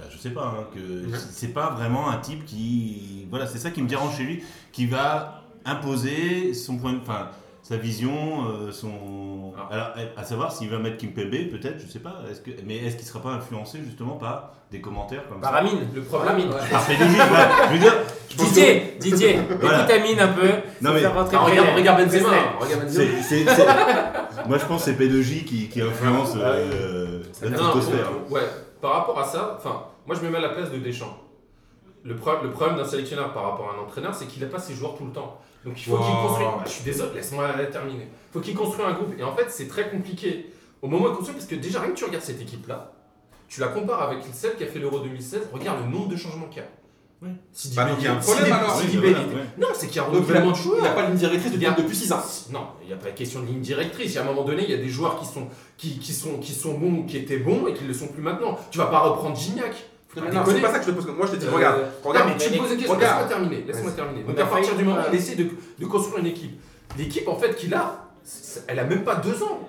bah, je sais pas, hein, que Ouais. c'est pas vraiment un type qui. Voilà, c'est ça qui me dérange chez lui, qui va imposer son point de. Enfin, sa vision, euh, son. Ah. Alors, à savoir s'il va mettre Kimpembe, peut-être, je sais pas. Est-ce que... Mais est-ce qu'il sera pas influencé justement par des commentaires comme Par ça Amine. Le problème, Amine. ouais. Par Félicie, ouais. Je veux dire. je pense que Didier, Didier, Voilà. écoute Amine un peu. Non, mais- Ah, regarde, regarde Benzema. Regarde Benzema. c'est- c'est- c'est- Moi, je pense que c'est P2J qui, qui influence euh, la Non, tutosphère. ouais, par rapport à ça, enfin, moi je me mets à la place de Deschamps. Le, pro- le problème d'un sélectionneur par rapport à un entraîneur, c'est qu'il n'a pas ses joueurs tout le temps. Donc il faut qu'il construise. Ah, je suis désolé, laisse-moi terminer. Il faut qu'il construise un groupe. Et en fait, c'est très compliqué au moment de construire, parce que déjà, rien que tu regardes cette équipe-là, tu la compares avec celle qui a fait l'Euro 2016, regarde le nombre de changements qu'il y a. Oui. Sidi Bah, donc, il y a un problème, alors. Ouais. Non, c'est qu'il y a un renouvellement de joueurs. il a pas de ligne directrice depuis, Il y a- depuis 6 ans. Non, il n'y a pas question de ligne directrice. À un moment donné, il y a des joueurs qui sont, qui, qui sont, qui sont bons, qui étaient bons et qui ne le sont plus maintenant. Tu vas pas reprendre Gignac. Faut Non, c'est pas ça que je te pose. Moi je te dis, Euh, regarde, Non, regarde. mais tu me poses une question. Laisse-moi terminer. Laisse-moi terminer. Donc, à partir du moment où il essaie de, de construire une équipe, l'équipe en fait qu'il a, elle a même pas deux ans.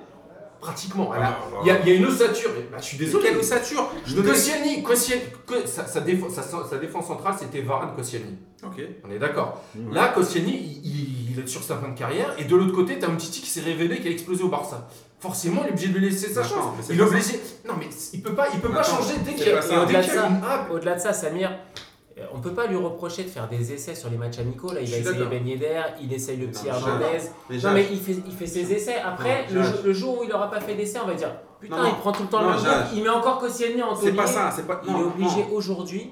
Pratiquement. Elle a- Ah, Il y, a- il y a une ossature. Bah, je suis désolé. Quelle ossature Je Koscielny, Koscielny, Ko- sa, sa défense, sa, sa défense centrale, c'était Varane Koscielny. Ok. On est d'accord. Mmh. Là, Koscielny, il, il- il est sur sa fin de carrière. Et de l'autre côté, tu as un Titi qui s'est révélé, qui a explosé au Barça. Forcément, il est obligé de lui laisser sa chance. mais c'est Il est pas obligé. Non, mais il peut pas, il peut pas Attends, changer dès c'est qu'il y a, pas ça. dès Au-delà qu'il y a de ça. une. Au-delà de ça, Samir, euh, on peut pas lui reprocher de faire des essais sur les matchs amicaux. Là, il va essayer. Ben Yedder, il essaye le petit Non, Hernandez. Non, mais il fait, il fait ses essais. Après, Non, le, jour- le jour où il aura pas fait d'essai, on va dire Putain, Non, non. il prend tout le temps Non, le. Il met encore Koscielny en c'est pas ça, c'est pas. Il non, est obligé non. aujourd'hui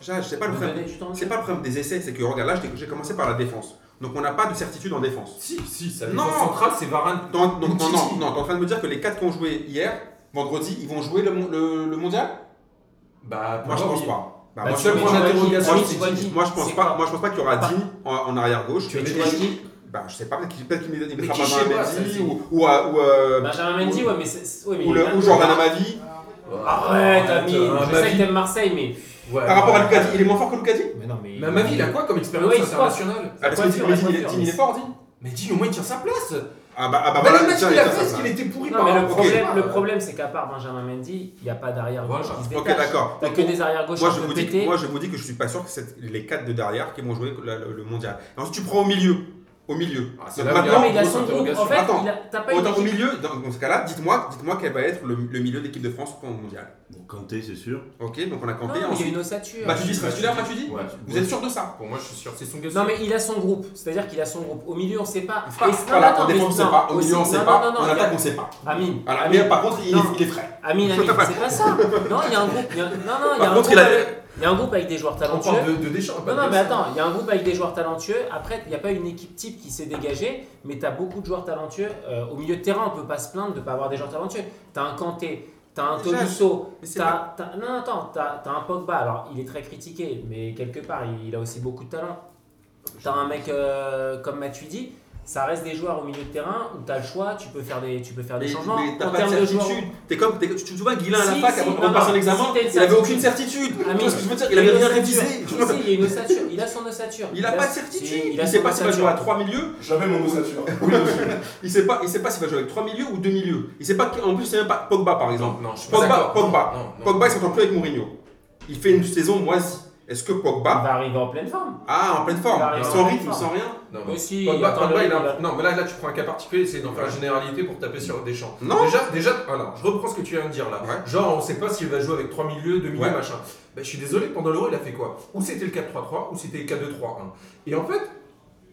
Jage, c'est pas le problème. C'est pas le des essais, c'est que regarde, là j'ai- j'ai commencé par la défense. Donc on n'a pas de certitude en défense. Si, si, sa Non. centrale, c'est Varane. Non, Titi. non, non, t'es en train de me dire que les 4 qui ont joué hier, vendredi, ils vont jouer le, mon- le, le mondial? Bah, Moi je pense pas. Bah, Bah, moi, je- point d'interrogation, moi, je pense pas, moi je pense pas qu'il y aura Digne en, en arrière gauche. Tu mets qui Bah je sais pas, peut-être qu'il mettra sais Benjamin Mendy ou, ou, euh, ou, euh, Benjamin Mendy, ouais, mais c'est. ouais, mais ou, le, ou Jordan Amavi. Arrête, Amine. euh, Je sais que t'aimes Marseille, mais. Ouais, Par rapport à. Lucadi, il est moins fort que Lucadi Mais non, mais. Mais à ma vie, il a quoi comme expérience Ouais, il se internationale? Ah, parce que il est- fort, Digne Mais dis, au moins, il tient sa place. Ah bah, ah bah Bah, voilà, le match qu'il a fait, qu'il était pourri Non, par mais le problème, Ok. le problème c'est qu'à part Benjamin Mendy, il n'y a pas d'arrière gauche Voilà. qui se Ok, d'accord. T'as que des arrière gauche Moi je, vous dis, moi je vous dis que je suis pas sûr que c'est les 4 de derrière qui vont jouer le, le- le mondial. Et ensuite tu prends au milieu. Au milieu. Ah, c'est Donc là où il y a Non, maintenant, mais il a son groupe. En interrogation. fait, Attends. il a- t'as pas une autant au milieu, dans, dans ce cas-là, dites-moi dites quel va être le, le milieu de l'équipe de France pour le mondial. Bon, Kanté, c'est sûr. Ok, donc on a Non, Kanté. il y a une ossature. Bah, tu dis, c'est titulaire, Matuidi Ouais. Vous êtes sûr de ça Pour moi, je suis sûr. C'est son gars. Non mais il a son groupe, c'est-à-dire qu'il a son groupe. Au milieu on sait pas. Voilà, en défense, on sait non, pas. Au milieu, on aussi- sait non, pas. non, non, En attaque, on sait pas. Amine. Mais par contre, il est, frais. Amine, Amine, c'est pas ça. Non, il y a un groupe. Non, non, il y a un groupe il y a un groupe avec des joueurs On talentueux. parle de, de Deschamps. pas Non, non, mais attends, il y a un groupe avec des joueurs talentueux. Après, il n'y a pas une équipe type qui s'est dégagée, mais tu as beaucoup de joueurs talentueux. Euh, au milieu de terrain, on peut pas se plaindre de ne pas avoir des joueurs talentueux. Tu as un Kanté, tu as un Tolisso, t'as- t'as- non, attends, tu as, un Pogba. Alors, il est très critiqué, mais quelque part, il, il a aussi beaucoup de talent. Tu as un mec euh, comme Matuidi. Ça reste des joueurs au milieu de terrain où tu as le choix, tu peux faire des, tu peux faire des Mais, changements. mais t'as en pas de termes de joueurs. certitude. T'es comme, tu te souviens, Guilain à la Si, fac, si, avant non, qu'on passe non, un examen, si t'as une il avait aucune certitude. Tu vois ce que je veux dire Il avait rien révisé. ossature. Si, si, il y a une ossature. Il a son ossature. Il a pas de certitude. Il a sait pas s'il va jouer à 3 milieux. J'avais mon ossature. Il sait pas, il sait pas s'il va jouer avec 3 milieux ou 2 milieux. Il sait pas, en plus, c'est même pas Pogba par exemple. Non, je suis pas Pogba. Pogba. Pogba, il s'entend plus avec Mourinho. Il fait une saison moisie. Est-ce que Il Pogba, va arriver en pleine forme. ah, en pleine forme, Il sans rythme, sans rien Non, mais Aussi, Pogba, Pogba, il a Non, mais là, là, tu prends un cas particulier, c'est d'en faire une généralité pour taper sur Deschamps. Non. Déjà, déjà, alors, je reprends ce que tu viens de dire là. Ouais. Genre, on sait pas s'il va jouer avec 3 milieux, 2 milieux, Ouais. machin. Ben, je suis désolé, pendant l'Euro, il a fait quoi? Ou c'était le 4-3-3, ou c'était le 4-2-3-1. Et en fait,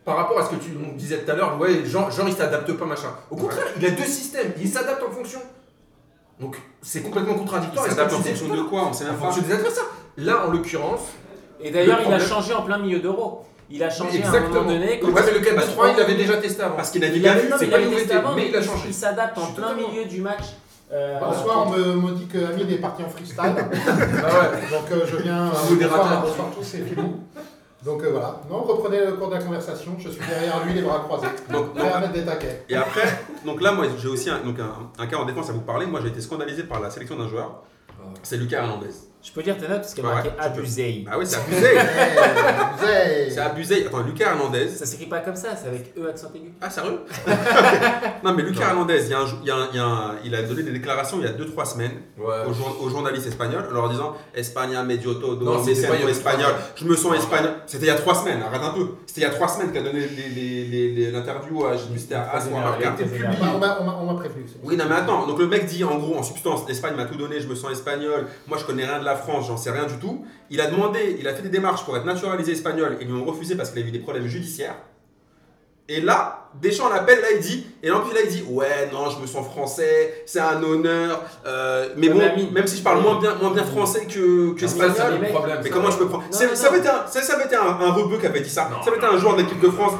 par rapport à ce que tu nous disais tout à l'heure, ouais, genre, genre, il s'adapte pas, machin. Au contraire, il a deux systèmes, il s'adapte en fonction. Donc, c'est complètement Il contradictoire. ce s'adapte en fonction de quoi? On sait même En pas. fonction des adversaires. Là, en l'occurrence, Et d'ailleurs, Le il a changé en plein milieu d'euro. Il a changé à un exactement. moment donné. quand Ouais, mais le Bah, 4-2-3, il l'avait déjà testé avant. Parce qu'il a dit il bien avait, vu, c'est pas avait une testé nouveauté, avant, mais il a il- changé. Il s'adapte en plein milieu du match. euh, Bon, ce soir, on me, me dit que Amine est parti en freestyle. Bah ouais. Donc euh, je viens. euh, bonsoir, bonsoir tous, c'est Philou. Donc euh, voilà. Non, reprenez le cours de la conversation. Je suis derrière lui, les bras croisés. Donc, Prêt à mettre des taquets. Et après, donc là, moi, j'ai aussi un, donc un, un cas en défense à vous parler. Moi, j'ai été scandalisé par la sélection d'un joueur. C'est Lucas Hernandez. Je peux dire tes notes parce qu'il y a marqué ouais, abusé. Bah oui, c'est abusé. C'est abusé. Attends, Lucas Hernandez. Ça s'écrit pas comme ça, c'est avec E accent aigu. Ah, sérieux? Non, mais Lucas Hernandez, il, y a un jou- il, y a un- il, y a un- il a donné des déclarations il y a 2-3 semaines Ouais. aux, jour- aux journalistes espagnols en leur disant España medio todo, Non, c'était a espagnol, semaines. je me sens espagnol. C'était il y a 3 semaines, arrête un peu. C'était il y a 3 semaines donné les- les- les- l'interview à Muster, à On m'a- prévenu. Oui, non, mais attends. Donc le mec dit en gros, en substance, l'Espagne m'a tout donné, je me sens espagnol. Moi, je connais rien de la France, j'en sais rien du tout. Il a demandé, il a fait des démarches pour être naturalisé espagnol. Ils lui ont refusé parce qu'il a eu des problèmes judiciaires. Et là, Deschamps l'appelle, là il dit, et en plus là il dit, ouais, non, je me sens français, c'est un honneur, euh, mais bon, mais même si je parle moins bien, moins bien français que, que Ah, ça, c'est espagnol, le problème. mais comment je peux prendre Non, C'est- non, Ça avait été un, ça, ça avait été un, un rebeu qui avait dit ça. Non, ça avait été un joueur de l'équipe de France.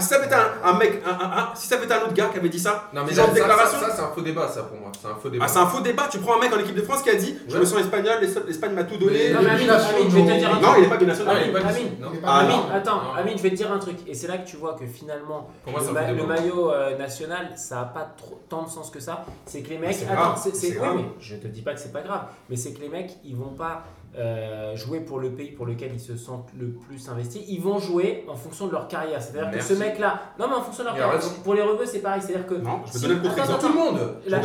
si ça avait été un, un mec, un- un- un- si ça avait été un autre gars qui avait dit ça, Non, mais là, genre de ça, déclaration. ça, ça, c'est un faux débat, ça pour moi. C'est un faux débat. Ah, c'est un faux débat. Tu prends un mec en équipe de France qui a dit Je me sens espagnol, l'Es- l'Espagne m'a tout donné. Mais- Non, mais Amine, je vais te dire un Non, truc. il n'est pas binational. Ah, il est pas Amine. dit. Non. Il est pas Ah, attends. Amine, je vais te dire un truc. Et c'est là que tu vois que finalement, Pour moi, le, ma- maillot euh, national, ça n'a pas trop, tant de sens que ça. C'est que les mecs. attends, grave, c'est- oui, je te dis pas que c'est pas grave. Mais c'est que les mecs, ils vont pas euh, jouer pour le pays pour lequel ils se sentent le plus investis. Ils vont jouer en fonction de leur carrière. C'est-à-dire que ce mec-là. Non, mais en fonction de leur carrière. Pour les rebeux, c'est pareil. C'est-à-dire que. Non, je si- donner le contre-exemple. Pour tout le monde. La-.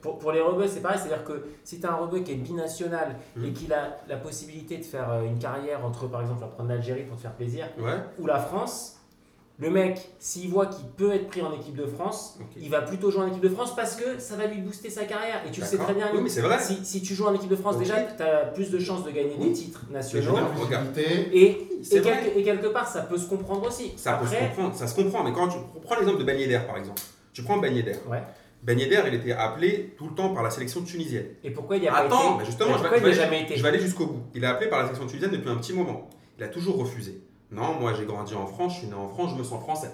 Pour, pour les rebeux, c'est pareil, c'est-à-dire que si tu as un rebeu qui est binational Mhm. et qu'il a la possibilité de faire euh, une carrière entre, par exemple, prendre l'Algérie pour te faire plaisir, Ouais. ou la France, le mec, s'il voit qu'il peut être pris en équipe de France, il va plutôt jouer en équipe de France parce que ça va lui booster sa carrière. Et tu le sais très bien, Oui, mais c'est vrai. si, si tu joues en équipe de France, déjà, tu as plus de chances de gagner Oui. des titres nationaux. Et, quelque, et quelque part, ça peut se comprendre aussi. Ça peut se comprendre, ça se comprend, mais quand tu prends l'exemple de Yedder par exemple, tu prends Yedder. Ouais. Ben Yedder, il était appelé tout le temps par la sélection tunisienne. et pourquoi il n'y a pas Attends, été mais justement, et je vais- pourquoi je il n'y a vais- jamais été Je vais aller jusqu'au bout. Il est appelé par la sélection tunisienne depuis un petit moment. Il a toujours refusé. Non, moi j'ai grandi en France, je suis né en France, je me sens français.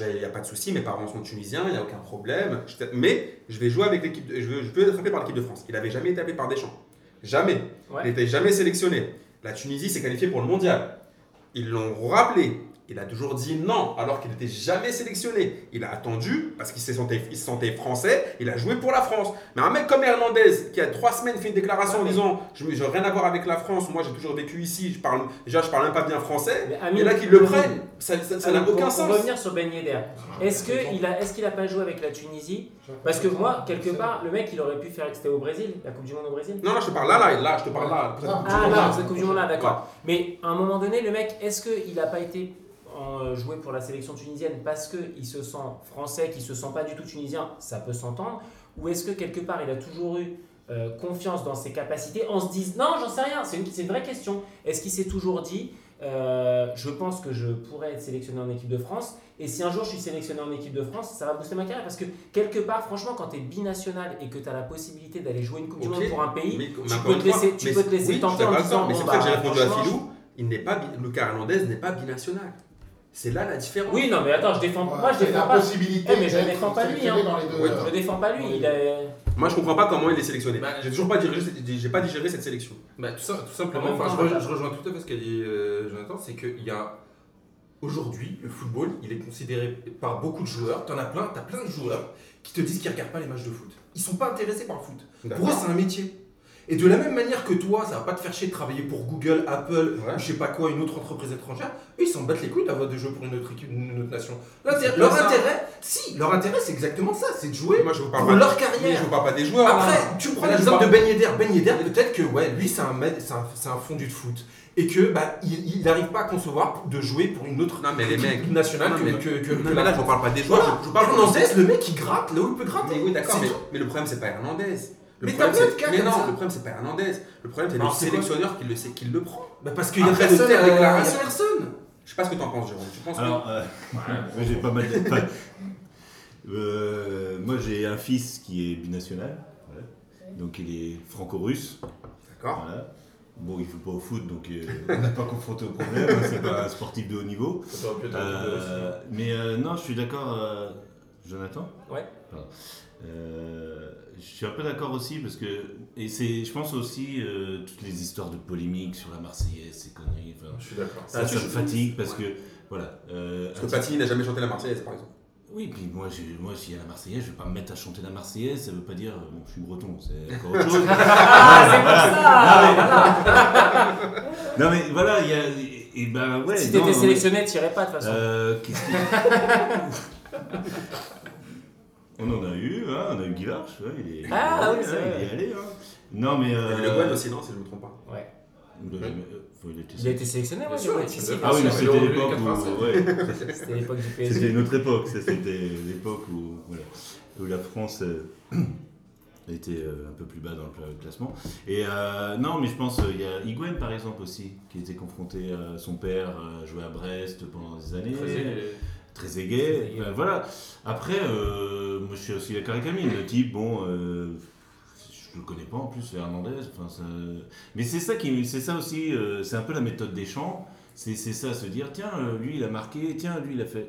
Il n'y a pas de souci, mes parents sont tunisiens, il n'y a aucun problème. Je Mais je vais jouer avec l'équipe, de- je, veux, je peux être appelé par l'équipe de France. Il n'avait jamais été appelé par Deschamps. Jamais. Ouais. Il n'était jamais sélectionné. La Tunisie s'est qualifiée pour le mondial. Ils l'ont rappelé. Il a toujours dit non, alors qu'il n'était jamais sélectionné. Il a attendu, parce qu'il se sentait, il se sentait français, il a joué pour la France. Mais un mec comme Hernandez, qui a trois semaines fait une déclaration en disant Je n'ai rien à voir avec la France, moi j'ai toujours vécu ici, je parle, déjà je parle même pas bien français. Mais Et là qu'ils le pour- prennent, ça n'a pour- aucun pour sens. revenir sur Ben Yedder, est-ce qu'il a, est qu'il a pas joué avec la Tunisie? Parce que moi, quelque part, le mec, il aurait pu faire. C'était au Brésil, la Coupe du Monde au Brésil Non, non, je te parle là, là, là, je te parle là. Ah, Ah, là, c'est la Coupe du Monde là, d'accord. Mais à un moment donné, le mec, est-ce qu'il n'a pas été en, euh, jouer pour la sélection tunisienne parce qu'il se sent français, qu'il se sent pas du tout tunisien, ça peut s'entendre Ou est-ce que quelque part il a toujours eu euh, confiance dans ses capacités en se disant non, j'en sais rien, c'est une, une vraie question. Est-ce qu'il s'est toujours dit euh, je pense que je pourrais être sélectionné en équipe de France et si un jour je suis sélectionné en équipe de France, ça va booster ma carrière parce que quelque part, franchement, quand tu es binational et que tu as la possibilité d'aller jouer une Coupe du. Monde pour un pays, Mais- tu peux te laisser, tu peux te laisser oui, tenter en disant Mais c'est pour ça que j'ai bah, répondu à Philou. Il n'est pas, Lucas Hernandez n'est pas binational. C'est là la différence. Oui, non, mais attends, je défends. Moi, je C'est défends la pas. possibilité. Eh, mais je défends pas lui, hein. Ouais, Je défends pas lui. Il est... Moi, je comprends pas comment il est sélectionné. Bah, J'ai toujours pas digéré, cette- j'ai pas digéré cette sélection. Bah, tout, ça, tout simplement, enfin, je, voilà. je rejoins tout à fait ce qu'a dit euh, Jonathan, c'est qu'il y a aujourd'hui le football, il est considéré par beaucoup de joueurs. T'en as plein, t'as plein de joueurs qui te disent qu'ils regardent pas les matchs de foot. Ils sont pas intéressés par le foot. Pour eux, c'est un métier. Et de la même manière que toi, ça va pas te faire chier de travailler pour Google, Apple, Ouais. ou je sais pas quoi, une autre entreprise étrangère. Eux, ils s'en battent les couilles d'avoir de jouer pour une autre équipe, une autre nation. Leur intérêt, si, leur intérêt, c'est exactement ça, c'est de jouer Moi, je vous parle pour pas. leur Mais carrière. je vous parle pas des joueurs. Après, hein. tu prends l'exemple de Ben Yedder. Ben Yedder, peut-être que ouais, lui, c'est un, c'est un, fondu de foot. Et que bah, il n'arrive pas à concevoir de jouer pour une autre Non, mais les mecs. nationale Non, que, mais- que, que, Non, que mais la là, je vous parle pas des joueurs. Voilà. Je parle Hernandez, le mec, il gratte là où il peut gratter. Mais oui, d'accord, mais, mais le problème, c'est pas Hernandez. Le Mais problème, t'as plein de c'est- mais non, ça. le problème, c'est pas Hernandez. Le problème, c'est le sélectionneur qui le, sait, qui le prend. Bah, parce qu'il y a Après de euh, a déclarations. personne. Je sais pas ce que t'en penses, Jérôme. Tu penses Alors, euh, moi, j'ai pas mal de. enfin, euh, moi, j'ai un fils qui est binational. voilà. Donc, il est franco-russe. D'accord. Voilà. Bon, il joue pas au foot, donc euh, on n'est pas confronté au problème. hein, c'est pas un sportif de haut niveau. Euh, mais euh, non, je suis d'accord, euh, Jonathan. Ouais. Pardon. Euh, suis un peu d'accord aussi parce que et c'est, je pense aussi euh, toutes les histoires de polémiques sur la Marseillaise, ces conneries. enfin, Je suis d'accord. ça, Ah, me fatigue parce que voilà. euh, Parce que n'a jamais chanté la Marseillaise, par exemple. oui, puis moi, j'ai- moi, s'il y a la Marseillaise, je vais pas me mettre à chanter la Marseillaise. Ça veut pas dire, euh, bon, je suis breton, c'est encore autre chose. Ah, c'est comme ça voilà. non mais voilà, il y a, et, ben ouais. Si non, t'étais non, sélectionné, t'irais pas de toute façon. Euh, qu'est-ce que- On en a eu, hein, on a eu Guy ouais, il est, Ah, il est oui, c'est allé, vrai. il est allé. Hein. Non mais. Il y Euh, Le Guen aussi, non, si je me trompe pas. Ouais. le- euh, faut- il était- Il a été sélectionné, ouais, Bien sûr, ouais, si, si, Ah oui, mais sûr. c'était l'époque 87. où. ouais, C'était l'époque du C'était PSG. une autre époque, ça, c'était l'époque où, voilà, où la France euh, était euh, un peu plus bas dans le classement. Et euh, non, mais je pense, euh, il y a Higuain par exemple aussi, qui était confronté à son père, euh, jouait à Brest pendant des années. Très. Très aigué. Ben, voilà. Après, euh, moi je suis aussi avec Camille, le type, bon. euh, je le connais pas en plus, Hernandez. Enfin, ça- Mais c'est ça qui, c'est ça aussi, euh, c'est un peu la méthode des champs. C'est c'est ça, se dire, tiens, euh, lui il a marqué, tiens, lui il a fait,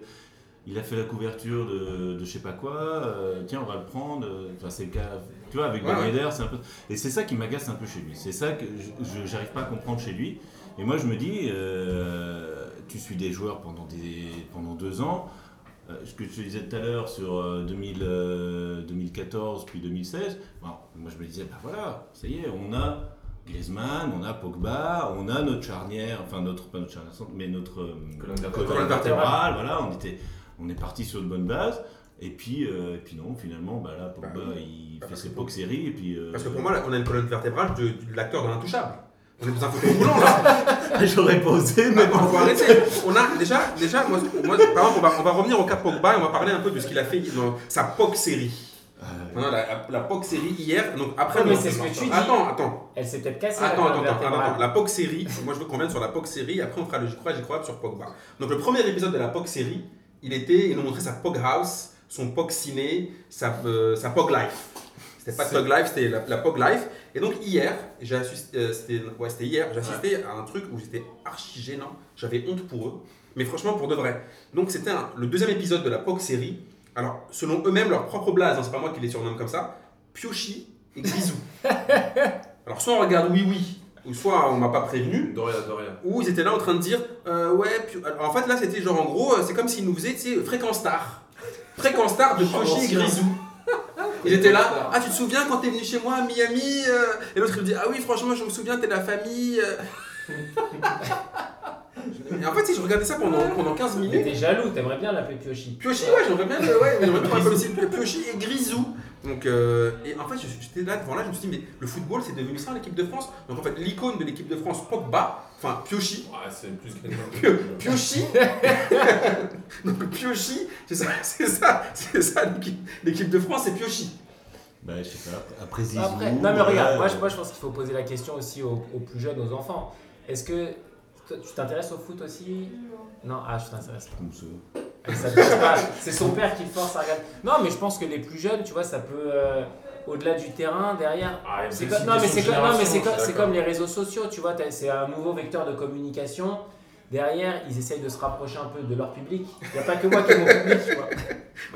il a fait la couverture de, de je sais pas quoi, euh, tiens, on va le prendre. Enfin, c'est le cas, tu vois, avec Ouais, c'est un peu. Et c'est ça qui m'agace un peu chez lui. C'est ça que je- je j'arrive pas à comprendre chez lui. Et moi je me dis, euh, tu suis des joueurs pendant, des, pendant deux ans. Euh, ce que je te disais tout à l'heure sur euh, 2000, euh, 2014 puis 2016, bon, moi je me disais, bah voilà, ça y est, on a Griezmann, on a Pogba, on a notre charnière, enfin notre, pas notre charnière, mais notre euh, Colonne vertébrale. voilà, on, était, on est parti sur de bonnes bases. Et puis, euh, et puis non, finalement, bah là, Pogba, Bah il fait ses que- POC séries, et puis... Parce que pour moi, là, on a une colonne vertébrale de, de l'acteur de l'intouchable. On est dans un fauteuil roulant, là. J'aurais pas osé, mais Mais bon. faut arrêter. On a déjà, déjà moi, moi, par exemple, on va, on va revenir au cas Pogba et on va parler un peu de ce qu'il a fait dans sa POC série. Euh, Non, la, la, POC série hier, donc après. Ouais, mais le- c'est ce que tu dis. Attends, attends. Elle s'est peut-être cassée. Attends, attends, attends, attends. La POC série, moi je veux qu'on vienne sur la POC série, après on fera le j'y crois, j'y crois sur Pogba. Donc le premier épisode de la POC série, il était, il nous montrait sa POC house, son POC ciné, sa, euh, sa POC life. C'était pas Pog Life, c'était la, la POC life. Et donc hier, j'ai assisté, euh, c'était ouais, hier, j'ai assisté à un truc où j'étais archi gênant, j'avais honte pour eux, mais franchement pour de vrai. Donc c'était le deuxième épisode de la POC série. Alors selon eux-mêmes, leur propre blase, hein, c'est pas moi qui les surnomme comme ça, Piochi et Grisou. Alors soit on regarde Oui Oui, ou soit on m'a pas prévenu, Doria, Doria. où ils étaient là en train de dire euh, ouais alors, en fait là c'était genre en gros euh, c'est comme s'ils nous faisaient tu sais fréquence star fréquence star de Piochi et. Grisou ils étaient là ah tu te souviens quand t'es venu chez moi à Miami euh Et l'autre il me dit ah oui franchement je me souviens t'es la famille euh. Et en fait, si je regardais ça pendant, pendant 15 Mais minutes, t'es jaloux, t'aimerais bien l'appeler Piochi. Piochi, ouais, j'aimerais bien, ouais, j'aimerais bien aussi Piochi et Grisou. Donc, euh, et en fait, je- j'étais là devant là, je me suis dit, mais le football, c'est devenu ça l'équipe de France. Donc, en fait, l'icône de l'équipe de France, Pogba, enfin Piochi, Ouais, c'est plus Pio- Piochi, donc Piochi, c'est ça, c'est ça, c'est ça l'équipe- l'équipe de France, c'est Piochi. Bah, je sais pas. Après Zizou. Après, non mais regarde, ouais. moi, je, moi je pense qu'il faut poser la question aussi aux, aux plus jeunes, aux enfants. Est-ce que tu t'intéresses au foot aussi? Non, ah je t'intéresse pas. Comme ça. C'est son père qui le force à regarder. Non mais je pense que les plus jeunes, tu vois, ça peut euh, au-delà du terrain, derrière. Ah, C'est comme, non mais c'est comme, les réseaux sociaux, tu vois, c'est un nouveau vecteur de communication. Derrière, ils essayent de se rapprocher un peu de leur public. Il n'y a pas que moi qui est mon public, tu vois.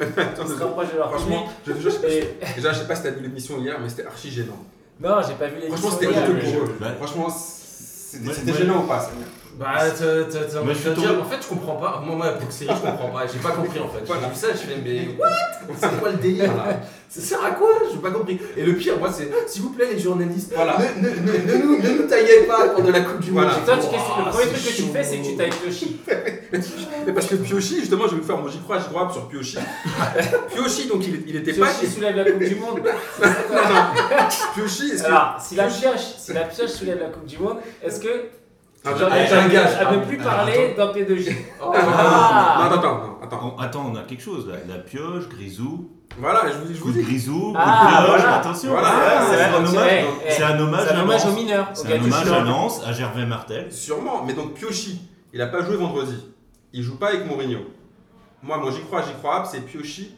Attends, Ils se rapprochent de leur Franchement, public. je, je, je, Et... déjà, je sais pas si t'as vu l'émission hier, mais c'était archi gênant. Non, j'ai pas vu les Franchement, c'était honteux pour eux. Franchement, c'était gênant ou pas ça Bah, t'as- t'as t'as Moi, envie de dire, en fait, je comprends pas. Moi, moi, pour série, je comprends pas. J'ai pas compris en fait. J'ai vu ça, je fais, mais what? C'est quoi le délire là? Ça sert à quoi? J'ai pas compris. Et le pire, moi, c'est s'il vous plaît, les journalistes, Voilà. ne, ne, ne, ne nous, ne nous taillez pas pour de la Coupe du Voilà. Monde. Toi, le premier c'est truc que tu fais, c'est que tu tailles Piochi. Mais parce que Piochi, justement, je vais vous faire mon j'y crois, j'y crois sur Piochi. Piochi, donc il, il était pas. Piochi soulève la Coupe du Monde. Piochi, est-ce que. Alors, si la pioche, si la pioche soulève la Coupe du Monde, est-ce que Avec un gage. à ne Ah, plus parler dans P2J Oh, Non, Ah. attends, attends, non, attends. On- attends, on a quelque chose là. La pioche, Grisou. Voilà, je vous dis, je Coup vous de dis. Grisou, coup Ah, de pioche, voilà. attention. Voilà. C'est un hommage. C'est un hommage un à hommage aux mineurs. C'est un hommage à Lens, à Gervais Martel. Sûrement, mais donc Piochi, il a pas joué vendredi. Il joue pas avec Mourinho. Moi, moi j'y crois, j'y crois, c'est Piochi.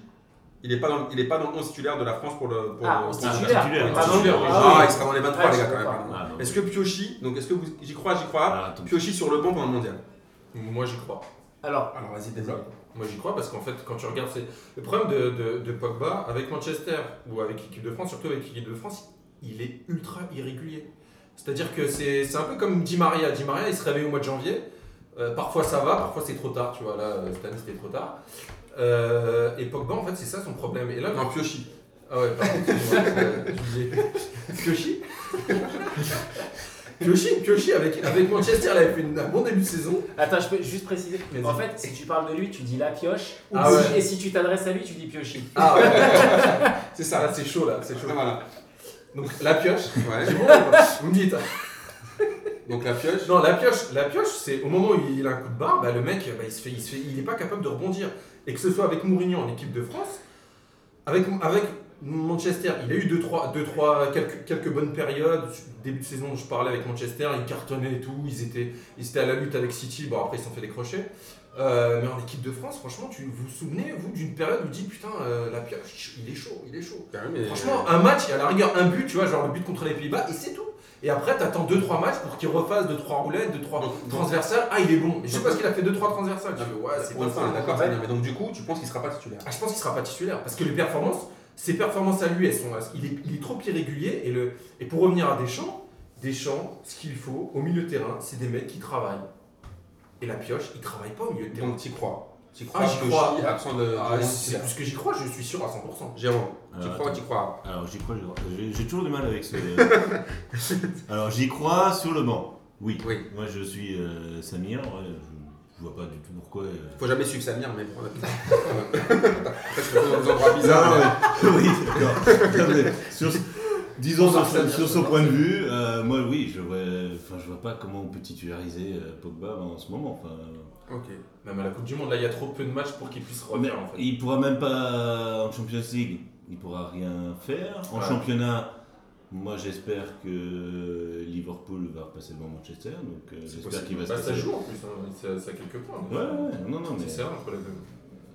Il est pas dans, il est pas dans le 11 titulaire de la France pour le. Pour Ah, le- pour- titulaire. titulaire. Ah, non, Titulaire, ah, oui. Ah, oui. il sera dans les 23 Ah, les gars quand même. Ah. Est-ce que Piochi, donc est-ce que vous, j'y crois, j'y crois, Ah. Piochi sur le banc pendant le mondial Moi, j'y crois. Alors, Alors vas-y, développe. Moi j'y crois parce qu'en fait quand tu regardes c'est le problème de, de, de Pogba avec Manchester ou avec l'équipe de France surtout avec l'équipe de France il est ultra irrégulier c'est à dire que c'est c'est un peu comme Di Maria Di Maria il se réveille au mois de janvier Euh, parfois ça va parfois c'est trop tard tu vois là euh, cette année c'était trop tard Euh, et Pogba en fait c'est ça son problème et là Non, Piochi. ah ouais pardon euh. Piochi Piochi Piochi avec, avec Manchester il avait fait une- un bon début de saison attends, je peux juste préciser. Vas-y. En fait, si tu parles de lui, tu dis la pioche. Ah Si- ouais. Et si tu t'adresses à lui, tu dis Piochi. ah ouais C'est ça là c'est chaud là c'est chaud Voilà. donc la pioche Ouais. C'est bon, ou pas vous me dites. Donc la pioche. Non, la pioche, la pioche, c'est au moment où il a un coup de barre, bah, le mec, bah, il se fait, il se fait, il est pas capable de rebondir. Et que ce soit avec Mourinho en équipe de France, avec, avec Manchester, il a eu deux trois, deux, trois quelques, quelques bonnes périodes. Début de saison, je parlais avec Manchester, ils cartonnaient et tout, ils étaient, ils étaient à la lutte avec City. Bon, après ils se sont fait décrocher. Euh, mais en équipe de France, franchement, tu vous vous souvenez, vous, d'une période où vous dites putain, euh, la pioche, il est chaud, il est chaud. Mais- Franchement, un match, et à la rigueur, un but, tu vois, genre le but contre les Pays-Bas, et c'est tout. Et après, t'attends 2-3 matchs pour qu'il refasse 2-3 roulettes, 2-3 Donc- transversales. Ah, il est bon. Je sais pas ce qu'il a fait 2-3 transversales. Tu fais, ouais, c'est pas ça. d'accord, Ouais. Fabien, mais donc du coup, tu penses qu'il sera pas titulaire? Ah, je pense qu'il sera pas titulaire. Parce que les performances, ses performances à lui, elles sont, il, est, il est trop irrégulier. Et, le, et pour revenir à Deschamps, Deschamps, ce qu'il faut au milieu de terrain, c'est des mecs qui travaillent. Et la pioche, il travaille pas au milieu de terrain. Donc tu crois. Tu crois Ah, j'y Piochi, crois. absent de. Ah, de- c'est plus que j'y crois, je suis sûr à 100%. Jérôme, tu crois ou tu crois? Alors j'y crois, j'y crois. J'ai- toujours du mal avec ce. Alors j'y crois sur le banc. Oui. Oui. Moi je suis euh, Samir. ouais, je, je vois pas du tout pourquoi. euh. Faut jamais suivre Samir, mais bon, je peux dans des endroits bizarres. mais- oui, d'accord. Sur- disons On sur, Samir, sur son point de vue, euh, moi oui, je vois, enfin je vois pas comment on peut titulariser euh, Pogba en ce moment. Enfin, Ok. Même à la Coupe du Monde, là, il y a trop peu de matchs pour qu'il puisse mais revenir en fait. il pourra même pas en Champions League, il pourra rien faire. En Ouais. championnat, moi j'espère que Liverpool va repasser devant Manchester, donc euh, j'espère qu'il va se Bah, ça passer. joue en plus, hein. ça, ça a quelques points. Ouais, ouais, non, non, mais. C'est ça entre les deux.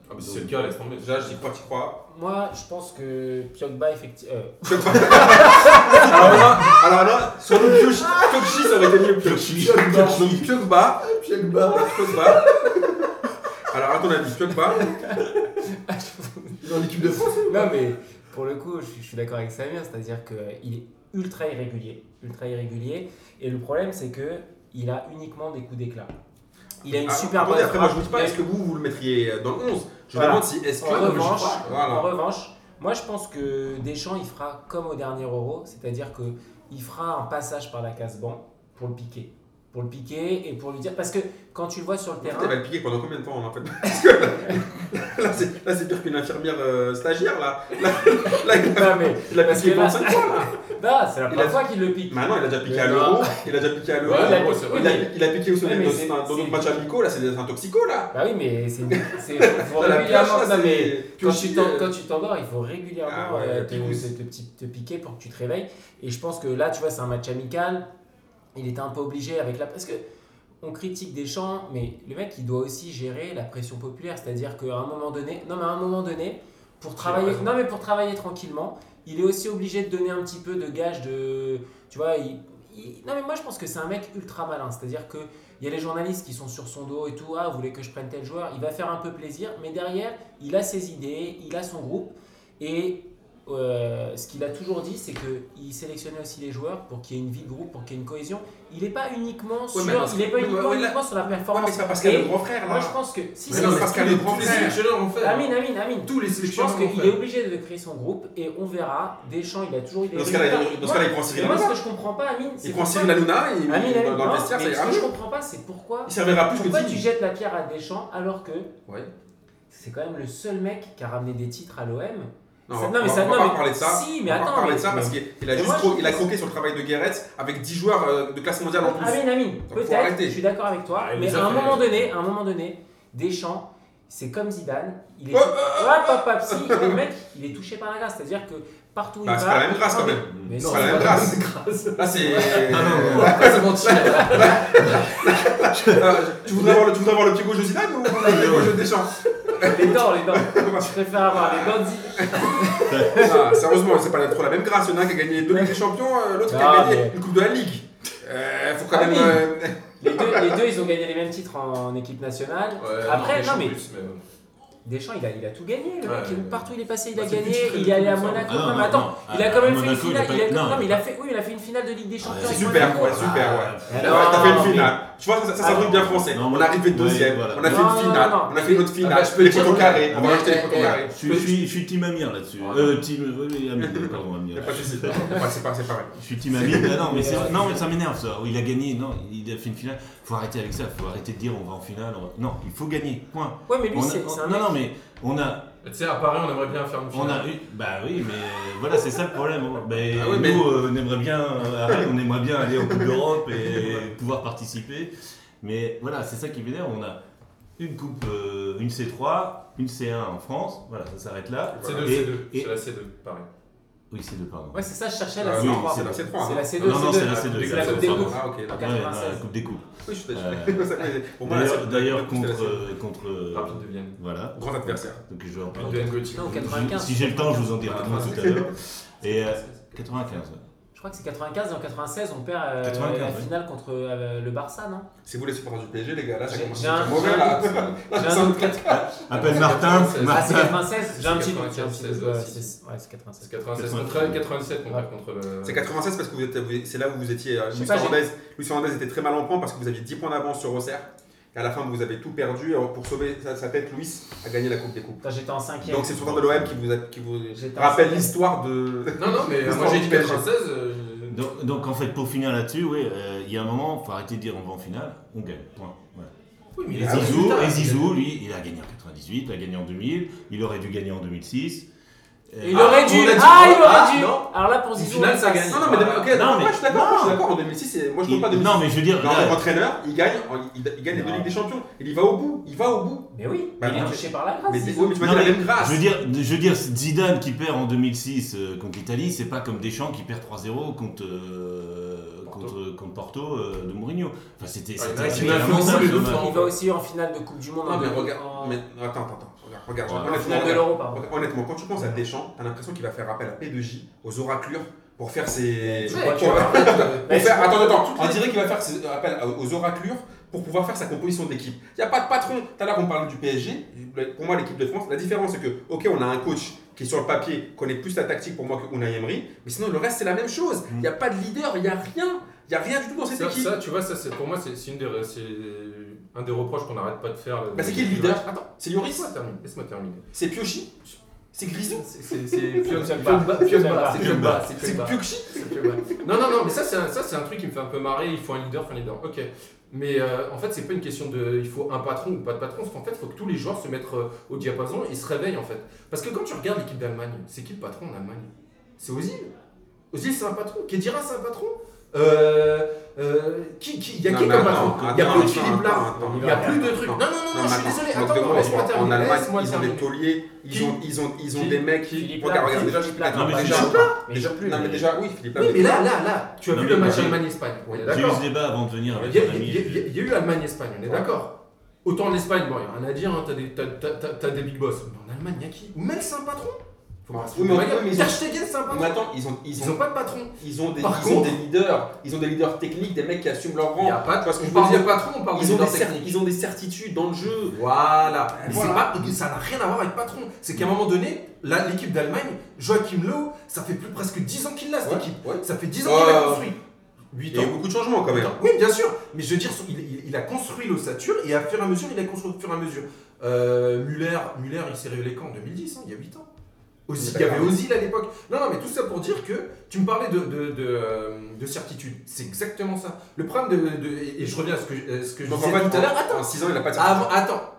Ah, mais si c'est le cas, laisse tomber. Déjà, j'y crois, tu crois. Moi, je pense que Pogba, effectivement. Alors là, alors là, sur le Piochi, Piochi, ça aurait été mieux. Piochi. Donc Pogba, Pogba. Pogba. Alors à ton avis, Pogba, Dans l'équipe de France Non, mais pour le coup, je suis, je suis d'accord avec Samir, c'est-à-dire qu'il est ultra irrégulier. Ultra irrégulier. Et le problème, c'est que il a uniquement des coups d'éclat. Il a une Ah, super attendez, bonne après, moi je vous dis pas, est-ce que vous, vous le mettriez dans le 11 Je Voilà. demande si, est-ce que. En revanche, Voilà. en revanche, moi je pense que Deschamps il fera comme au dernier Euro, c'est-à-dire que il fera un passage par la case banc pour le piquer, pour le piquer et pour lui dire. Parce que quand tu le vois sur le terrain. Tu vas le piquer pendant combien de temps en fait? Parce que là, c'est, pire qu'une infirmière euh, stagiaire là. Là, là, Non, mais. il a parce piqué là- 25 fois là. Non, c'est la première fois qu'il le pique. Maintenant, il a déjà piqué à l'euro, il a déjà piqué à l'euro. Il, a, piqué aussi dans, notre match amicaux, là, c'est un toxico là. Bah oui, mais c'est. faut régulièrement. quand tu euh. quand tu t'endors, il faut régulièrement Ah euh, te, piquer pour que tu te réveilles. Et je pense que là, tu vois, c'est un match amical. Il était un peu obligé avec la. Parce que on critique Deschamps, mais le mec, il doit aussi gérer la pression populaire. C'est-à-dire qu'à un moment donné. Non, mais à un moment donné, pour travailler. Non, mais pour travailler tranquillement, il est aussi obligé de donner un petit peu de gage de. Tu vois, il. Non, mais moi, je pense que c'est un mec ultra malin. C'est-à-dire que. Il y a les journalistes qui sont sur son dos et tout. Ah, vous voulez que je prenne tel joueur? Il va faire un peu plaisir, mais derrière, il a ses idées, il a son groupe. Et euh, ce qu'il a toujours dit, c'est qu'il sélectionnait aussi les joueurs pour qu'il y ait une vie de groupe, pour qu'il y ait une cohésion. Il n'est pas uniquement sur, mais parce il est que- pas ouais, uniquement, ouais, là- uniquement sur la Ouais, mais performance. c'est pas parce qu'il a le grand frère Moi, là. je pense que si c'est non, mais ça. parce qu'il a le grand frère. Amine, Amine, Amine. Tous les Je pense qu'il est obligé de créer son groupe et on verra. Deschamps, il a toujours eu des Dans ce cas-là, il- prend Moi, Cyril moi, ce que je comprends pas, Amine, c'est Il prend Cyril Hanouna dans, le vestiaire, ce que je comprends pas, c'est pourquoi, Il servira plus que pourquoi tu jettes la pierre à Deschamps alors que c'est quand même le seul mec qui a ramené des titres à l'OM. Non, Ça- on non, mais va- ça- on va non, pas mais- parler de ça. si, mais on va attends, pas parler mais- de ça parce qu'il a juste moi, cro- je- il a croqué sur le travail de Guéret avec 10 joueurs euh, de classe mondiale en plus. Amine, Amine, peut-être, je suis d'accord avec toi, Ah, mais à un moment donné, à un moment donné, Deschamps, c'est comme Zidane, il est, Oh, Hop, hop, hop, si, le mec, il est touché par la grâce, c'est-à-dire que partout où Bah, il c'est pas la même grâce, Non, quand même. Mais C'est non, pas la c'est même grâce. Là, c'est. On va pas se mentir. Euh, tu, voudrais avoir le, pied gauche de Zidane ou le pied gauche de Deschamps Les dents, les dents. Je préfère avoir les dents. Ah, Sérieusement, c'est pas trop la même grâce. Il y en a un qui a gagné deux Ligues des Champions, euh, l'autre qui a Ah, gagné une Coupe de la Ligue. Euh, faut quand Ah même. oui. euh, Les deux, les deux, ils ont gagné les mêmes titres en, en équipe nationale. Après, non, mais Plus, mais. Deschamps, il a, il a tout gagné. Le Ouais, mec, ouais. partout où il est passé, il a Bah, gagné. Il est allé à Monaco. Ah non, non, mais non, attends, non. il a quand même fait une Monaco, il a finale. il a- fait, oui, il a fait une finale de Ligue des Champions. c'est Super, ouais, super, ouais. Ah, T'as fait une mais- finale. Tu vois, ça, ça, c'est un truc bien français. Non, On est arrivé ouais, deuxième, voilà. on a fait une finale, non, non. on a fait une autre Ah, finale. bah, je peux les poteaux carrés, on va rajouter les poteaux carrés. Je suis, je suis, team Amir là-dessus. Euh, team. Oui, oui, Amir, pardon, Amir. C'est pareil. Je suis team Amir. mais non, mais c'est- non, mais ça m'énerve ça. Il a gagné. Non, il a fait une finale. Faut arrêter avec ça. Faut arrêter de dire on va en finale. Non, il faut gagner. Point. Ouais, mais lui, c'est c'est un non, non, mais on a, Tu sais, à Paris, on aimerait bien faire une on finale. a eu. Bah oui, mais voilà, c'est ça le problème. Ben, Ah oui, nous, mais- euh, on aimerait bien, euh, on aimerait bien aller en Coupe d'Europe et pouvoir participer. Mais voilà, c'est ça qui m'énerve. On a une coupe, euh, une C3, une C1 en France. Voilà, ça s'arrête là. C2, Et- C2. et- C'est la C2, pareil. Oui, c'est deux, pardon. Ouais, c'est ça, je cherchais la Euh, C3. non, c'est la C3. C'est hein. la C2. Non, non, c'est la C2, C'est la Coupe des C2. Coupes. Ah, ok, En d'accord. Ouais, dans 96. la Coupe des Coupes. Oui, je suis Euh, Pour moi, la D'ailleurs, C2, d'ailleurs, c'était la contre, C2. contre, Rapide de Vienne. voilà. Grand adversaire. Donc je vais en parler. de Gauthier. Non, 95. Si j'ai le temps, je vous en dirai Ah, tout à l'heure. Et euh, 95. Je crois que c'est 95 et en 96, on perd euh, 95, la finale contre euh, le Barça, non? Si vous les supporters du PSG, les gars, là, ça commence à être mauvais là. J'ai un doute. Appelle Martin. Ah, c'est Martin. 96 J'ai un petit doute. 96 j'ai un petit doute, aussi. ouais, c'est- Ouais, c'est 96. C'est 96 contre 87 qu'on perd contre le. C'est 96 parce que vous êtes- c'est là où vous étiez. euh, Luis Luis Fernandez était très mal en point parce que vous aviez 10 points d'avance sur Auxerre. Et à la fin, vous avez tout perdu. Alors, pour sauver sa, sa tête, Luis a gagné la Coupe des Coupes. J'étais en 5 Donc c'est supporter de l'OM qui vous, a- qui vous rappelle cinquième. l'histoire de. Non, non, mais moi j'ai dit PSG. 96. euh, Donc, donc en fait, pour finir là-dessus, oui, euh, il y a un moment, il faut arrêter de dire on va en finale, on gagne. Point. Oui, mais Et Zizou, et Zizou, lui, il a gagné en 98, il a gagné en 2000, il aurait dû gagner en 2006. Euh, Il Ah, aurait on dû Ah, il aurait Ah, dû non. Alors là, pour Zizou, finale, on ça gagne. Non, non, mais ok, Non, mais- moi, je suis d'accord, non. moi, je suis d'accord. En 2006, c'est- moi je ne pas 2006. non, mais je veux dire, en qu'entraîneur, il gagne, il, il gagne les deux. Ligues des Champions. Il y va au bout, il va au bout. Mais oui, Bah, il est touché par la grâce. Mais, oui, mais tu m'as Non, dit la même grâce. Je veux dire, je veux dire, Zidane qui perd en 2006 euh, contre l'Italie, c'est pas comme Deschamps qui perd 3-0 contre, euh, Porto. contre, contre Porto euh, de Mourinho. Enfin, c'était Ouais, c'était il va aussi en finale de Coupe du Monde. Non, en- mais regarde. en- Mais attends, attends, attends. Regarde, regarde. en honnêtement, finale de regarde. l'Euro, pardon. Honnêtement, quand tu penses à Deschamps, t'as l'impression qu'il va faire appel à P2J, aux oraclures, pour faire ses. Pour- pour- pour faire- Attends, attends, on dirait qu'il va faire ses appels aux oraclures pour pouvoir faire sa composition d'équipe. Il n'y a pas de patron. Tout à l'heure, on parlait du PSG. Pour moi, l'équipe de France, la différence, c'est que, ok, on a un coach qui, sur le papier, connaît plus la tactique pour moi que Unai Emery, mais sinon, le reste, c'est la même chose. Il n'y a pas de leader, il n'y a rien. Il n'y a rien du tout dans cette Ça, équipe. ça, tu vois, ça, c'est- pour moi, c'est une des, un des reproches qu'on n'arrête pas de faire. Bah, c'est qui le leader? Attends, c'est Lloris Laisse-moi terminer. C'est Piochi? C'est Grisou? C'est c'est- Pionba. Pionba. Non, non, non, mais ça c'est un, ça, c'est un truc qui me fait un peu marrer. Il faut un leader, il faut un leader. Ok. Mais euh, en fait, c'est pas une question de il faut un patron ou pas de patron. En fait, il faut que tous les joueurs se mettent euh, au diapason et se réveillent en fait. Parce que quand tu regardes l'équipe d'Allemagne, c'est qui le patron en Allemagne? C'est Ozil. Ozil, c'est un patron. Kedira, c'est un patron. Euh, euh, qui, qui, il y a Non, qui comme patron? Il y a plus de Philippe attends. Il y a plus de trucs. Non, non, non, non, je suis désolé. attends, laisse-moi moi, En terminer. Allemagne, ils ont terminer. des tauliers, ils Qui ont, ils ont, ils ont des mecs. Philippe Regarde, regarde, déjà, Philippe déjà. Déjà, joue plus, non, mais déjà, oui, Philippe. Oui, mais là, là, là, tu as vu le match Allemagne-Espagne. On est J'ai eu ce débat avant de venir avec Il y, a, eu Allemagne-Espagne, on est d'accord Autant l'Espagne, bon, il n'y a rien à dire, hein, t'as des, big boss. Mais en Allemagne, il y a qui? Même c'est un patron Faut pas se Oui, foutre de mais- ils ont- Stegen, c'est un patron. Mais attends, ils ont, ils Ils ont, n'ont pas de patron. ils ont des, Par ils ont des leaders, ils ont des leaders techniques, des mecs qui assument leur Il rang. a pas de Tu vois ce que on je parle de dire patron, on parle Ils de ont, des cer- ils ont des certitudes dans le jeu. Voilà. Mais Voilà. c'est pas, ça n'a rien à voir avec patron. C'est qu'à un moment donné, là, l'équipe d'Allemagne, Joachim Löw, ça fait plus presque 10 ans qu'il l'a cette Ouais, équipe. ouais. Ça fait 10 ans qu'il l'a construit. 8 Il y a eu beaucoup de changements quand même. Oui, bien sûr. Mais je veux dire, il, il- il a construit l'ossature et à fur et à mesure, il a construit au fur et à mesure. Euh, Muller, Muller, il s'est révélé quand? En 2010, hein, il y a 8 ans. Ozil- il y avait Ozil à l'époque. Non, non, mais tout ça pour dire que tu me parlais de, de, de, euh, de certitude. C'est exactement ça. Le problème de. de- et je reviens à ce que, à ce que je disais tout à l'heure. Attends, en 6 ans, il a pas de avant, attends.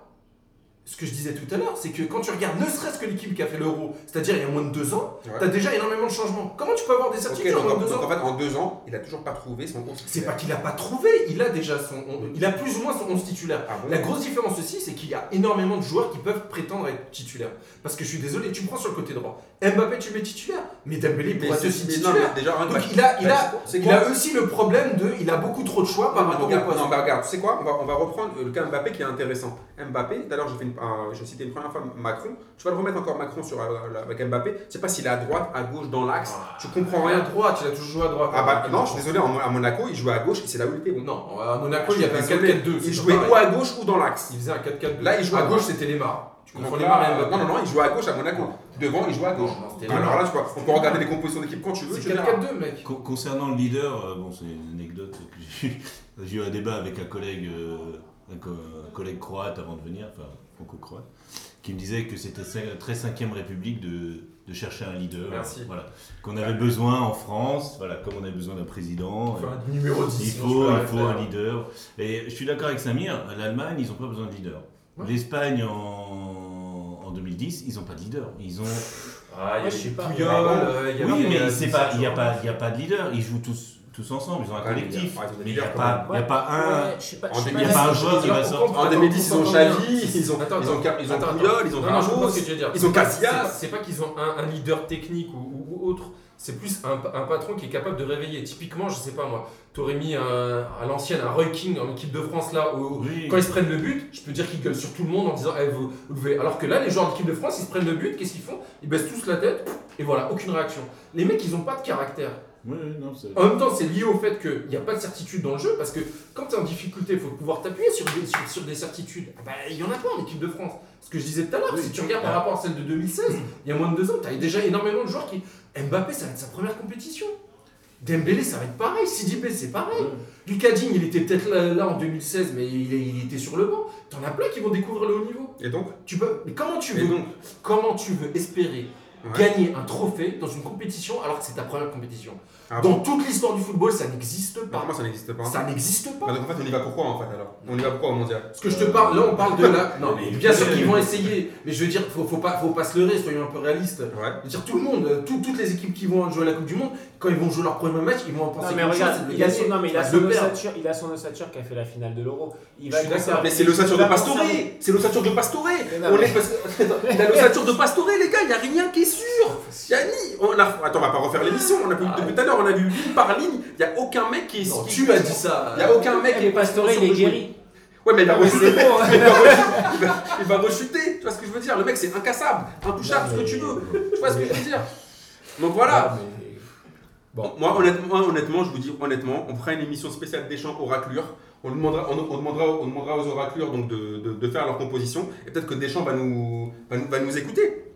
Ce que je disais tout à l'heure, c'est que quand tu regardes ne serait-ce que l'équipe qui a fait l'euro, c'est-à-dire il y a moins de 2 ans, Ouais. t'as déjà énormément de changements. Comment tu peux avoir des certitudes en moins en- de 2 donc ans en fait, en deux ans, il a toujours pas trouvé son 11 c'est pas qu'il a pas trouvé, il a déjà son. on- il a plus ou moins son 11 titulaire. Ah bon La grosse différence aussi, c'est qu'il y a énormément de joueurs qui peuvent prétendre être titulaires. Parce que je suis désolé, tu me prends sur le côté droit. Mbappé, tu mets titulaire, mais Dembélé pourrait être aussi non, titulaire. mais déjà, Donc il a, il a, c'est il a aussi le problème de. Il a beaucoup trop de choix par Non, rapport au non, mais regarde, tu sais quoi on va, on va reprendre le cas Mbappé qui est intéressant. Mbappé, l'heure j'ai fait une- un- j'ai cité une première fois Macron. Tu vas le remettre encore Macron sur, euh, la- avec Mbappé. Je sais pas s'il est à droite, à gauche, dans l'axe. tu comprends rien à droite, il a toujours joué à droite. Ah bah non, je suis désolé, à Monaco, il jouait à gauche et c'est là où il était bon. Non, à Monaco, il y avait un Je suis désolé, 4-4-2. Il c'est jouait ou à gauche ou dans l'axe. Il faisait un 4-4-2. Là, il jouait à à gauche, c'était Neymar. Tu là, Neymar et Mbappé. non, non, non, il jouait à gauche à Monaco. Devant, il jouait à gauche. Non, non, c'était Alors Neymar. là, tu vois, on peut regarder les compositions d'équipe quand tu veux. C'est tu verras. 4-4-2, mec. Con- Concernant le leader, euh, bon, c'est une anecdote que j'ai eu. Un débat avec un collègue, euh, un collègue croate avant de venir, enfin franco-croate, qui me disait que c'était très 5ème République de, de chercher un leader. Merci. Voilà. Qu'on avait besoin en France, voilà, comme on avait besoin d'un président. Enfin, euh, un numéro 10. il faut, peux il faut un leader. Et je suis d'accord avec Samir, l'Allemagne, ils n'ont pas besoin de leader. Ouais. L'Espagne en, en 2010, ils n'ont pas de leader. Ils ont, Ah, il y a je sais des pas. Puyol, Ah bon euh, il y avait oui, mais euh, il n'y a, Sergio pas- Ramos. il y a pas de leader. Ils jouent tous, tous ensemble, ils ont un Ouais, collectif. il n'y a, pas- il y a pas un. Il y a pas un joueur qui va sortir. En 2010, ils ont Xavi, ils ont, Attends, ils ont, ils ont Ramos. ce que tu veux dire. ils ont C'est pas- Casillas. c'est pas- qu'ils ont un, leader technique ou, autre. C'est plus un, un patron qui est capable de réveiller. Typiquement, je sais pas moi, t'aurais mis un- à l'ancienne un Roy King en équipe de France là, où- Oui. quand ils se prennent le but, je peux dire qu'ils gueulent sur tout le monde en disant Eh, vous, vous. Alors que là, les joueurs d'équipe de France, ils se prennent le but, qu'est-ce qu'ils font? Ils baissent tous la tête et voilà, aucune réaction. Les mecs, ils ont pas de caractère. Oui, oui, non, c'est- En même temps, c'est lié au fait qu'il n'y a pas de certitude dans le jeu, parce que quand tu es en difficulté, il faut pouvoir t'appuyer sur des, sur, sur des certitudes. Bah, Il y en a pas en équipe de France. Ce que je disais tout à l'heure, Oui. si tu regardes par rapport à celle de 2016, il y a moins de deux ans, tu as déjà énormément de joueurs qui. Mbappé, ça va être sa première compétition. Dembélé, ça va être pareil. Sidibé, c'est pareil. Lucas Digne, il était peut-être là, là en 2016, mais il, il était sur le banc. T'en as plein qui vont découvrir le haut niveau. Et donc? Tu peux, mais comment tu Et veux, donc? comment tu veux espérer Ouais. gagner un trophée dans une compétition alors que c'est ta première compétition Ah Dans toute l'histoire du football, ça n'existe pas. Comment ça n'existe pas Ça n'existe pas. Bah, donc en fait, on y va pourquoi en fait alors? On y va pourquoi au mondial? Parce que je te parle, là on parle de la. Non, mais bien sûr qu'ils vont essayer, mais je veux dire, faut, faut, pas, faut pas se leurrer, soyons un peu réalistes. Ouais. Je veux dire, tout le monde, tout- toutes les équipes qui vont jouer à la Coupe du Monde, quand ils vont jouer leur premier match, ils vont en penser Non, mais regarde, chose, il a, son, non, mais il a son ossature, il a son ossature qui a fait la finale de l'Euro. Il Je va suis d'accord, Mais c'est l'ossature de Pastore C'est l'ossature de Pastore On est Il a l'ossature de Pastore les gars, il n'y a rien qui est sûr Il y a ni... On a... Attends, on va pas refaire l'émission, on a vu depuis tout à l'heure, on a vu ligne par ligne, il n'y a aucun mec qui est... Non, tu as dit ça. Il n'y a aucun mec qui est... Pastore, il est guéri. Ouais, mais il va Ah, rechuter. hein. il, va rechuter. Il va- il va rechuter. Tu vois ce que je veux dire? Le mec, c'est incassable, intouchable, ce que tu veux. Tu vois ce que je veux dire? Donc voilà. Mais- Bon. Moi, honnêtement, moi, honnêtement, je vous dis honnêtement, on fera une émission spéciale des champs oraclures. On demandera, on, on demandera, on demandera aux oraclures donc de, de- de faire leur composition. Et peut-être que Deschamps va nous, va nous, va nous écouter.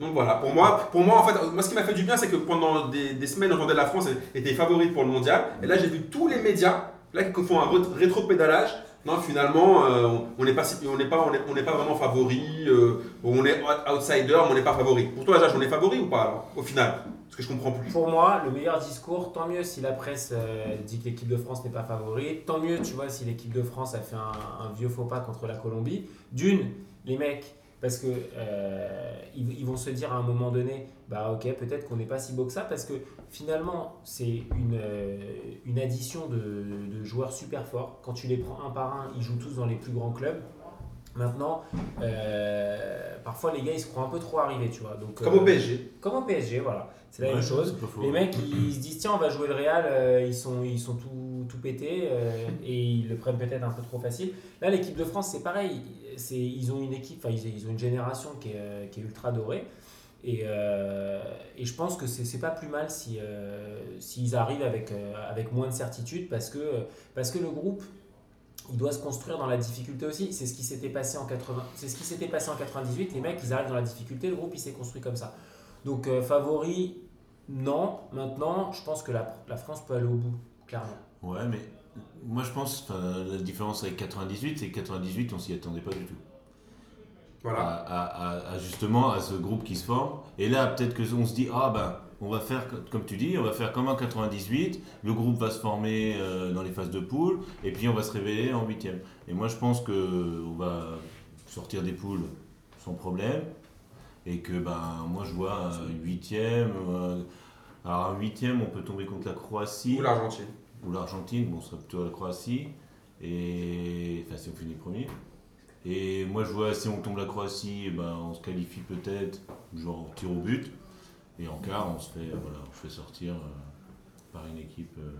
Donc voilà, pour moi, pour moi, en fait, moi, ce qui m'a fait du bien, c'est que pendant des, des semaines, j'entendais la France était favorite pour le mondial. Et là, j'ai vu tous les médias là, qui font un ré- rétro-pédalage Non, finalement, euh, on- n'est pas, on n'est pas, on est- pas vraiment favori. euh, on est outsider, mais on n'est pas favori. Pour toi, Jacques, on est favori ou pas alors, au final? Parce que je comprends plus. Pour moi, le meilleur discours, tant mieux si la presse euh, dit que l'équipe de France n'est pas favorite, tant mieux, tu vois, si l'équipe de France a fait un vieux faux pas contre la Colombie. D'une, les mecs, parce que euh, ils, ils vont se dire à un moment donné, bah ok, peut-être qu'on n'est pas si beau que ça, parce que finalement, c'est une, euh, une addition de, de joueurs super forts. Quand tu les prends un par un, ils jouent tous dans les plus grands clubs. Maintenant, euh, parfois les gars ils se croient un peu trop arrivés, tu vois. Donc, Comme euh, au PSG. Comme au PSG, voilà. C'est la Ouais, même chose. Les mecs, ils se disent tiens, on va jouer le Real, euh, ils sont, ils sont tout, tout pétés euh, et ils le prennent peut-être un peu trop facile. Là, l'équipe de France, c'est pareil. Ils ont une équipe, enfin, ils, ont une génération qui est, euh, ultra dorée. Et, euh, et je pense que c'est, c'est pas plus mal si, euh, s'ils arrivent avec, euh, avec moins de certitude parce que, parce que le groupe, il doit se construire dans la difficulté aussi. C'est ce qui s'était passé en 80, c'est ce qui s'était passé en 98. Les mecs, ils arrivent dans la difficulté, le groupe, il s'est construit comme ça. Donc favori, non. Maintenant, je pense que la, la France peut aller au bout, clairement. Ouais, mais moi je pense, la différence avec 98, c'est que 98, on s'y attendait pas du tout. Voilà. À, à- à- à justement à ce groupe qui se forme. Et là, peut-être que on se dit, ah ben, on va faire, co- comme tu dis, on va faire comme en 98, le groupe va se former euh, dans les phases de poule, et puis on va se révéler en huitième. Et moi je pense que on va sortir des poules sans problème, et que ben, moi je vois huitième. euh, alors un huitième, on peut tomber contre la Croatie Ou l'Argentine. Ou l'Argentine, bon, ce serait plutôt la Croatie, et enfin si on finit premier. Et moi je vois si on tombe la Croatie, eh ben, on se qualifie peut-être, genre tir au but, et en quart on se fait, euh, voilà, on se fait sortir euh, par une équipe. euh,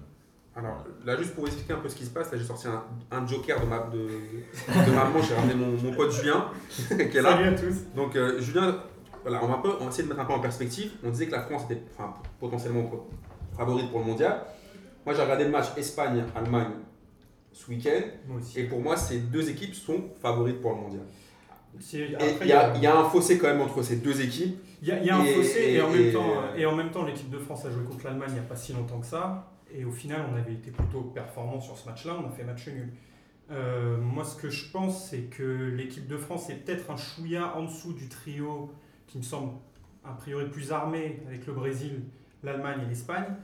Alors là, juste pour vous expliquer un peu ce qui se passe, là j'ai sorti un, un joker de ma, de, de ma manche, j'ai ramené mon, mon pote Julien qui est là. Salut à tous. Donc euh, Julien, voilà, on va, un peu, on va essayer de mettre un peu en perspective. On disait que la France était enfin, potentiellement favorite pour le mondial. Moi j'ai regardé le match Espagne-Allemagne ce week-end. Et pour moi, ces deux équipes sont favorites pour le mondial. Il y, a- il y a un fossé quand même entre ces deux équipes. Il y a, il y a un Et- fossé et, en et- même temps, et- et en même temps, l'équipe de France a joué contre l'Allemagne il n'y a pas si longtemps que ça. Et au final, on avait été plutôt performant sur ce match-là. On a fait match nul. Euh, moi, ce que je pense, c'est que l'équipe de France est peut-être un chouïa en dessous du trio qui me semble a priori plus armé avec le Brésil, l'Allemagne et l'Espagne.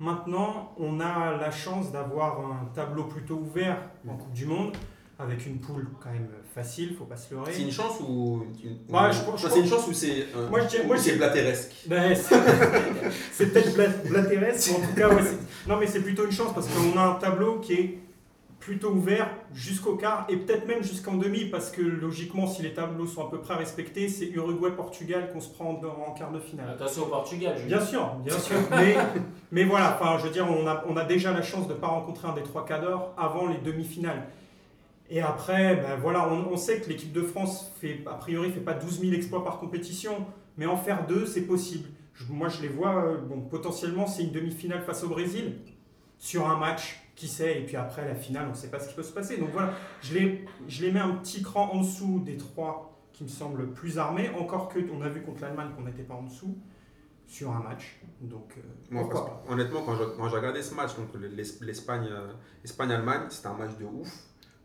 Maintenant, on a la chance d'avoir un tableau plutôt ouvert en Coupe du Monde avec une poule quand même facile, faut pas se leurrer. C'est une chance ou. une- Ouais, ou- je je c'est une chance ou c'est. euh, Moi, je dirais- ou moi, c'est blatéresque Ben, c'est peut-être bla- blatéresse, mais en tout cas, ouais, non, mais c'est plutôt une chance parce qu'on a un tableau qui est plutôt ouvert jusqu'au quart et peut-être même jusqu'en demi parce que logiquement, si les tableaux sont à peu près respectés, c'est Uruguay-Portugal qu'on se prend en quart de finale. Attention au Portugal, Julien. Bien sûr, bien sûr. Mais, mais voilà, enfin, je veux dire, on a, on a déjà la chance de ne pas rencontrer un des trois quarts d'heure avant les demi-finales. Et après, ben voilà, on, on sait que l'équipe de France, fait, a priori, fait pas 12 000 exploits par compétition, mais en faire deux, c'est possible. Je- moi, je les vois, euh, bon, potentiellement, c'est une demi-finale face au Brésil, sur un match, qui sait, et puis après, la finale, on ne sait pas ce qui peut se passer. Donc voilà, je les, je les mets un petit cran en dessous des trois qui me semblent plus armés, encore que on a vu contre l'Allemagne qu'on n'était pas en dessous sur un match. Donc, euh, Moi, parce honnêtement, quand j'ai regardé ce match, donc l'Es- l'Espagne, euh, Espagne-Allemagne, c'était un match de ouf.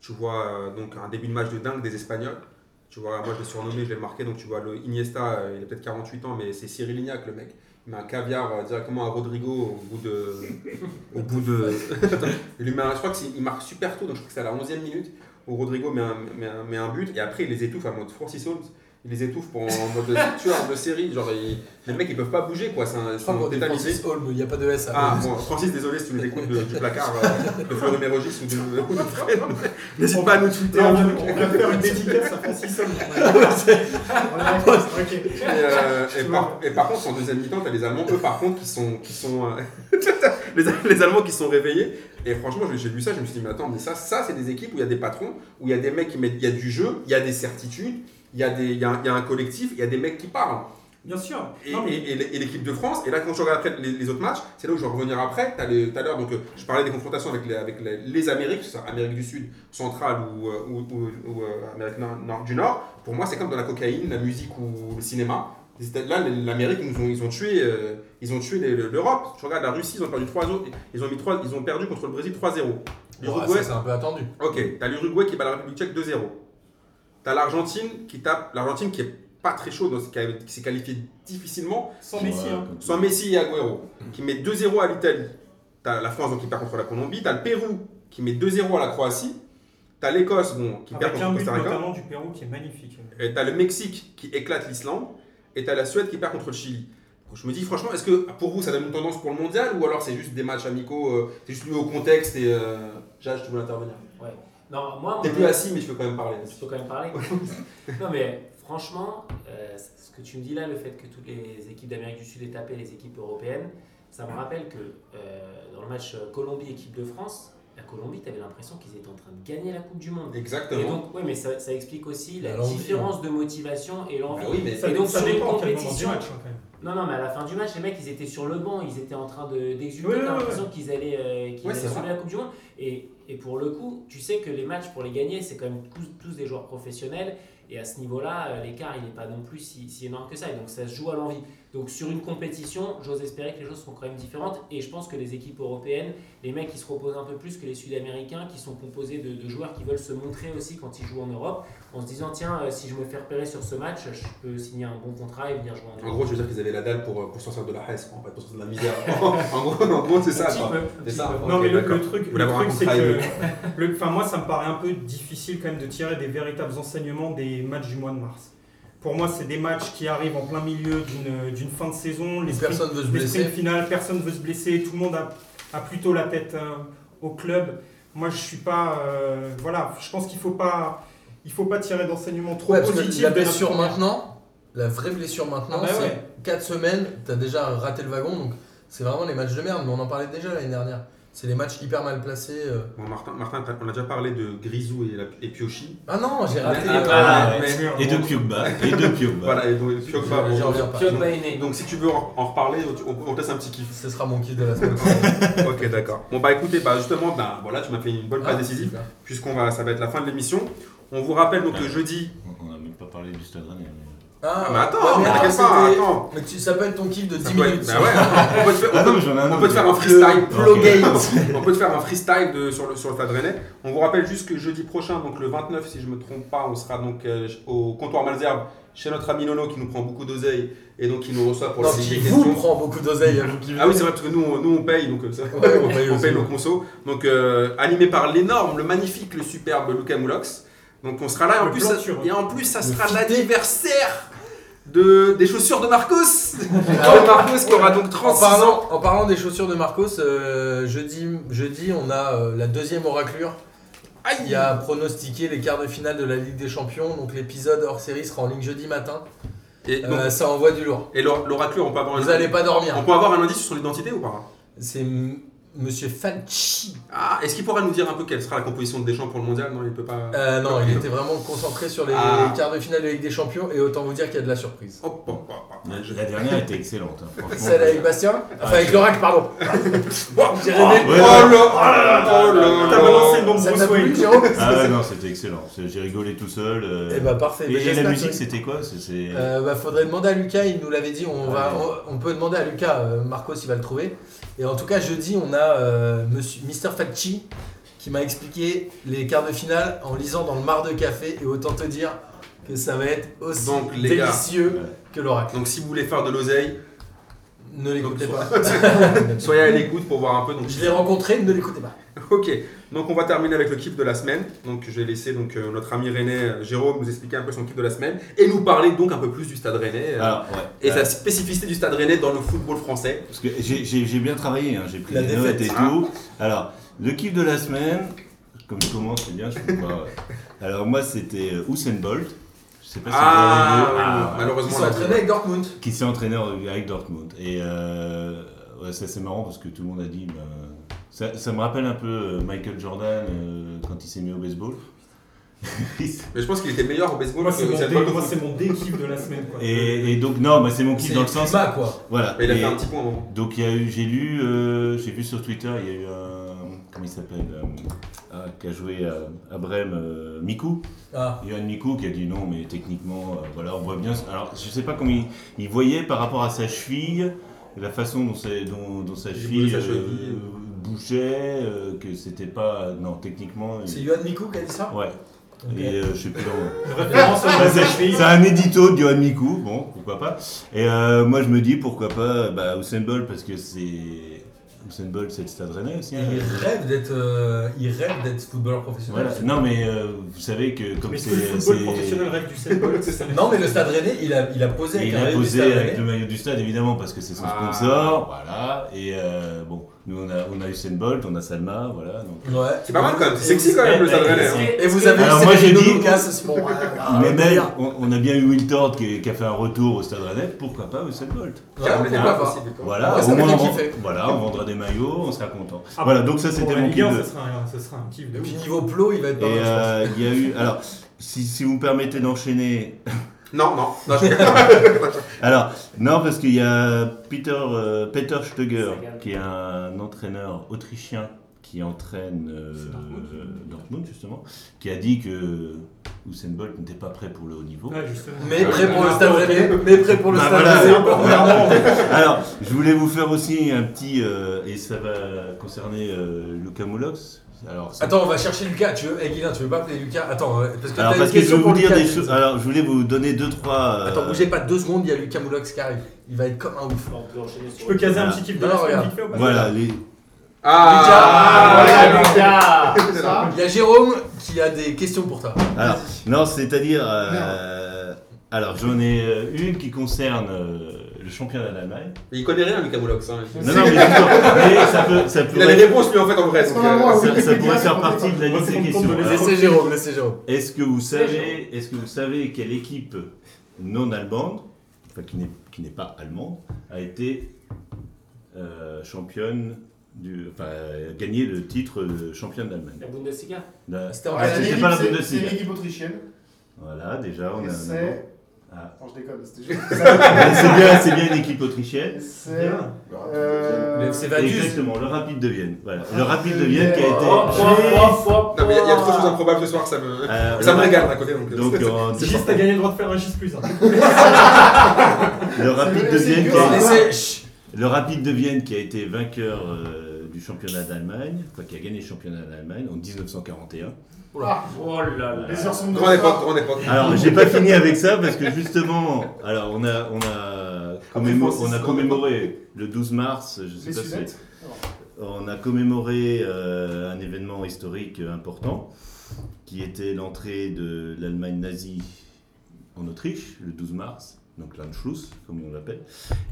Tu vois euh, donc un début de match de dingue des Espagnols. Tu vois, moi je l'ai surnommé, je l'ai marqué, donc tu vois le Iniesta, euh, il a peut-être 48 ans, mais c'est Cyril Lignac le mec. Met un caviar euh, directement à Rodrigo au bout de. au bout de. il lui met un- je crois qu'il marque super tôt, donc je crois que c'est à la 11e minute où Rodrigo met un, met un, met un but et après il les étouffe à mode Francis Holmes. Il les étouffe pour, en mode tueur de série. Genre, il- les mecs ils peuvent pas bouger quoi, c'est un. Francis Holm, il n'y a pas de S. Ah, avant. bon, Francis, désolé si tu nous écoutes de- du placard euh, de Fleury Mérogis ou de, ou de Fred. N'hésite pas à nous tweeter. on, hein. on de faire une dédicace à Francis. Et, euh, et par, et par contre, en deuxième mi-temps, t'as les Allemands, eux par contre, qui sont. Qui sont euh, les, les Allemands qui sont réveillés. Et franchement, j'ai- j'ai vu ça, je me suis dit, mais attends, mais ça, ça c'est des équipes où il y a des patrons, où il y a des mecs qui mettent. Il y a du jeu, il y a des certitudes, il y a, des, il y a, un, il y a un collectif, il y a des mecs qui parlent. Bien sûr. Et, Non, mais- et- et l'é- et l'équipe de France, et là quand je regarde après les, les autres matchs, c'est là où je vais revenir après. Tout à l'heure, donc euh, je parlais des confrontations avec les, avec les, les Amériques, que ce soit Amérique du Sud, centrale ou, euh, ou, ou- ou, euh, Amérique nord- nord- du Nord. Pour moi, c'est comme dans la cocaïne, la musique ou le cinéma. Là, l'Amérique, nous ont, ils ont tué, euh, ils ont tué l'Europe. Je regarde la Russie, ils ont perdu 3 ils ont mis trois, ils ont perdu contre le Brésil 3-0. Bon, L'Uruguay, ça, c'est un peu attendu. Ok, t'as l'Uruguay qui bat la République tchèque 2-0. T'as l'Argentine qui tape. L'Argentine qui est pas très chaude, donc qui s'est qualifiée difficilement, Sans Messi. Ouais, hein. sans Messi et Agüero, qui met 2-0 à l'Italie. T'as la France donc, qui perd contre la Colombie. T'as le Pérou qui met 2-0 à la Croatie. T'as l'Écosse bon, qui perd contre Costa Rica. notamment du Pérou qui est magnifique. Et t'as le Mexique qui éclate l'Islande. Et t'as la Suède qui perd contre le Chili. Donc, je me dis franchement, est-ce que pour vous ça donne une tendance pour le mondial ou alors c'est juste des matchs amicaux, euh, c'est juste lié au contexte et. Euh... Jade, tu veux intervenir? Non, moi, T'es plus assis, mais je peux quand même parler. Je peux quand même parler. non, mais franchement, euh, ce que tu me dis là, le fait que toutes les équipes d'Amérique du Sud aient tapé les équipes européennes, ça me rappelle que euh, dans le match Colombie-équipe de France, la Colombie, tu avais l'impression qu'ils étaient en train de gagner la Coupe du Monde. Et Exactement. donc, oui, mais ça, ça explique aussi la différence de motivation et l'envie. Bah oui, mais Ça, Et donc, ça sur une dépend à quel moment du compétition- match. hein, quand même. Non, non, mais à la fin du match, les mecs, ils étaient sur le banc, ils étaient en train de- d'exulter. Oui, T'as oui, oui, l'impression qu'ils allaient, euh, qu'ils Ouais, allaient vrai. la Coupe du Monde. Et, et pour le coup, tu sais que les matchs, pour les gagner, c'est quand même tous, des joueurs professionnels. Et à ce niveau-là, euh, l'écart, il n'est pas non plus si, si énorme que ça. Et donc, ça se joue à l'envie. Donc, sur une compétition, j'ose espérer que les choses seront quand même différentes. Et je pense que les équipes européennes, les mecs, ils se reposent un peu plus que les Sud-Américains, qui sont composés de, de joueurs qui veulent se montrer aussi quand ils jouent en Europe, en se disant tiens, euh, si je me fais repérer sur ce match, je peux signer un bon contrat et venir jouer en En Europe. gros, je veux dire qu'ils avaient la dalle pour, pour sortir de la haisse, en fait, pour sortir de la misère. en gros, en gros c'est ça. C'est ça. Non, mais le, le truc, c'est que. le- Enfin, moi, ça me paraît un peu difficile quand même de tirer des véritables enseignements des matchs du mois de mars. Pour moi, c'est des matchs qui arrivent en plein milieu d'une fin de saison. Les sprints- Personne veut se les sprints blesser. finales, personne veut se blesser. Tout le monde a, a plutôt la tête euh, au club. Moi, je suis pas. euh, voilà, je pense qu'il faut pas. Il faut pas tirer d'enseignements trop Ouais, que la blessure maintenant, la vraie blessure maintenant, Ah bah c'est ouais. 4 semaines, t'as déjà raté le wagon, donc c'est vraiment les matchs de merde, mais on en parlait déjà l'année dernière. C'est les matchs hyper mal placés. euh. Bon, Martin, Martin on a déjà parlé de Grisou et, la- et Piochi. Ah non, j'ai raté. Ah, euh, ah, ouais. mais- Et de Pogba. Et de Pogba. Voilà, et donc Pogba, né. Donc si tu veux en, en reparler, on, on te laisse un petit kiff. Ce sera mon kiff de la semaine prochaine. ok, d'accord. Bon bah écoutez, bah justement, bah, voilà, tu m'as fait une bonne passe Ah, décisive, puisqu'on va, ça va être la fin de l'émission. On vous rappelle donc le jeudi. On n'a même pas parlé du Stade Rennais. mais- Ah, Ah, mais attends, ouais, mais alors, t'inquiète pas, c'était- attends. Mais tu- ça peut être ton kiff de 10 Ça peut être- minutes. bah ouais, on peut te faire, on peut- un on autre. peut te faire un freestyle. Plogate. On peut te faire un freestyle de, sur, le, sur le Stade Rennais. On vous rappelle juste que jeudi prochain, donc le 29, si je ne me trompe pas, on sera donc euh, au comptoir Malzerbe chez notre ami Nono qui nous prend beaucoup d'oseille et donc qui nous reçoit pour Non, les qui questions. vous prend beaucoup d'oseille à vous qui Ah oui, c'est vrai, parce que nous, on- nous on paye, donc euh, ça- Ouais, on paye aussi, ouais. nos consos. Donc euh, animé par l'énorme, le magnifique, le superbe Luca Moulox. Donc on sera là et en, plus, ça, et en plus ça sera l'anniversaire de, des chaussures de Marcos. de Marcos qui aura donc En 36 ans. parlant, en parlant des chaussures de Marcos, euh, jeudi, jeudi, on a euh, la deuxième oraclure qui a pronostiqué les quarts de finale de la Ligue des Champions. Donc l'épisode hors série sera en ligne jeudi matin. Et, donc, Euh, ça envoie du lourd. et l'or- l'oraclure, on peut avoir un Vous allez pas dormir. On peut avoir un indice sur son identité ou pas? C'est Monsieur Falchi. Ah, est-ce qu'il pourra nous dire un peu quelle sera la composition de Deschamps pour le mondial? Non, il peut pas. Euh, non, il était vraiment concentré sur les Ah. quarts de finale de la Ligue des Champions et autant vous dire qu'il y a de la surprise. Hop, hop, hop, hop. La, la dernière était excellente. hein. Celle avec Bastien? Enfin avec l'oracle, pardon. J'ai rêvé. Oh là oh là T'as là. balancé le bon Bruce Ah ouais, non, c'était excellent. J'ai rigolé tout seul. euh, Eh bah parfait. et, Bah, et la que musique, c'était quoi? Euh, bah, faudrait demander à Lucas, il nous l'avait dit, on, va, on peut demander à Lucas, euh, Marcos il va le trouver. Et en tout cas jeudi on a euh, monsieur, Mr. Facci qui m'a expliqué les quarts de finale en lisant dans le mar de café et autant te dire que ça va être aussi Donc, les gars. délicieux que l'oracle. Donc si vous voulez faire de l'oseille, Ne l'écoutez pas. soyez à l'écoute pour voir un peu. Donc, Je l'ai rencontré, ne l'écoutez pas. Ok, donc on va terminer avec le kiff de la semaine. Donc je vais laisser donc, euh, notre ami René euh, Jérôme nous expliquer un peu son kiff de la semaine et nous parler donc un peu plus du Stade Rennais euh, Alors, ouais. et sa spécificité du Stade Rennais dans le football français. Parce que j'ai- bien travaillé, hein, j'ai pris La des notes défaite, et hein. tout. Alors, le kiff de la semaine, comme je commence, c'est bien, je peux pas. Alors, moi, c'était Usain Bolt. Je sais pas si Ah, vous avez vu. oui, Ah, malheureusement. l'a entraînés dit. avec Dortmund. Qui s'est entraîné en- avec Dortmund. Et euh, ouais, ça, c'est marrant parce que tout le monde a dit. ben, ça, ça me rappelle un peu euh, Michael Jordan euh, quand il s'est mis au baseball. Mais je pense qu'il était meilleur au baseball Moi, c'est mon, dé- mon dékiff de la semaine. Quoi. et, et donc, non, bah, c'est mon kiff dans le sens. Puma, quoi. Voilà. Mais il a Et- fait un petit point. Donc il y a eu, j'ai lu, euh, j'ai vu sur Twitter, il y a eu un, comment il s'appelle, euh, ah, qui a joué à, à Brême, euh, Miku, Ah. Yohan Miku qui a dit non, mais techniquement, euh, voilà, on voit bien. Alors je sais pas comment il, il voyait par rapport à sa cheville, la façon dont, c'est- dont, dont sa euh, cheville. Bougeait, euh, que c'était pas. Non, techniquement. C'est Yohan Mikou qui a dit ça Ouais. Ok. Et euh, je sais plus dans. Bah, c'est un édito de Johan Mikou, bon, pourquoi pas. Et euh, moi je me dis pourquoi pas bah, Usain Bolt parce que c'est. Usain Bolt c'est le stade rennais aussi. hein. Il rêve d'être euh, il rêve d'être footballeur professionnel. Voilà. Non mais euh, vous savez que comme c'est. le football professionnel rêve du ça. Non mais le Stade Rennais, il a, il a posé avec il a posé Stade avec le maillot du stade évidemment parce que c'est son Ah. sponsor, voilà. Et euh, bon, nous on a, on a Usain Bolt, on a Salma, voilà. Donc. Ouais. C'est pas mal quand même, c'est sexy quand même le Stade Rennais. hein. Et vous avez Alors, eu moi, j'ai dit- Lucas, c'est bon. ouais, mais ouais, même, on, on a bien eu Will Tord qui, qui a fait un retour au stade rennais, pourquoi pas Usain Bolt possible. Voilà, au moins voilà, on vendra des maillots, on sera content. Ah, voilà, donc ça c'était mon kiff 1, de- ça sera un- ça sera un kiff de Et puis niveau plo, il va être pas mal, euh, il y a eu. Alors, si, si vous me permettez d'enchaîner. Non, non. non je- Alors, non, parce qu'il y a Peter, euh, Peter Stöger, qui est un entraîneur autrichien qui entraîne euh, Dortmund. euh, Dortmund, justement, qui a dit que Usain Bolt n'était pas prêt pour le haut niveau. Ouais, justement. Mais prêt pour le Ah, Stade. Mais prêt pour le Bah, Stade voilà. Rennais. Alors, je voulais vous faire aussi un petit. euh, et ça va concerner euh, Luca Moulox. Alors, Attends, on va chercher Lucas. Tu veux, eh, Guilain, tu veux pas appeler Lucas? Attends, euh, parce que Alors t'as parce que je question vais vous dire Lucas, des choses. Alors je voulais vous donner deux trois. euh, Attends, bougez pas deux secondes, il y a Lucas Moulox qui arrive. Il va être comme un ouf. Je peux caser un petit kiff de la semaine vite fait ou pas Voilà les. Ah, voilà, Lucas Il y a Jérôme qui a des questions pour toi. Alors non, c'est-à-dire. euh, alors j'en ai euh, une qui concerne euh, le championnat d'Allemagne. Il connaît rien, Lucas Moulox. hein. Non non mais, mais ça peut, ça Il a les réponses lui en fait en vrai. Donc, euh, ça, ça pourrait faire c'est partie de la liste des questions. Laissez Jérôme, laissez Jérôme. Est-ce que vous savez, est-ce que vous savez quelle équipe non allemande, enfin qui n'est qui n'est pas allemande, a été euh, championne du, enfin a gagné le titre de championne d'Allemagne? La Bundesliga La- C'était en Ah, c'était pas la c'est- C'est Bundesliga. une équipe autrichienne. Voilà, déjà on Et a. Ah. Non, je déconne, c'était juste. C'est bien, c'est bien une équipe autrichienne. C'est. Euh. Exactement, le Rapide de Vienne. Voilà, le Rapide de Vienne qui a Oh, été. Non, mais il y a- il y a trop de choses improbables ce soir, ça me, Euh, ça me le- régale d'un côté. Donc, Donc en- Gis, t'as gagné le droit de faire un Gis plus. hein. le Rapide de Vienne qui a été- Laissez. chut. Le Rapide de Vienne qui a été vainqueur euh, du championnat d'Allemagne, enfin qui a gagné le championnat d'Allemagne en 1941. Ah, Oh là là. les heures sont de Grande époque, ça. grande époque. Alors j'ai pas fini avec ça parce que justement, alors on a on a, commémo- Francis, on a commémoré le 12 mars, je sais Les pas si on a commémoré euh, un événement historique important qui était l'entrée de l'Allemagne nazie en Autriche le 12 mars, donc l'Anschluss comme on l'appelle.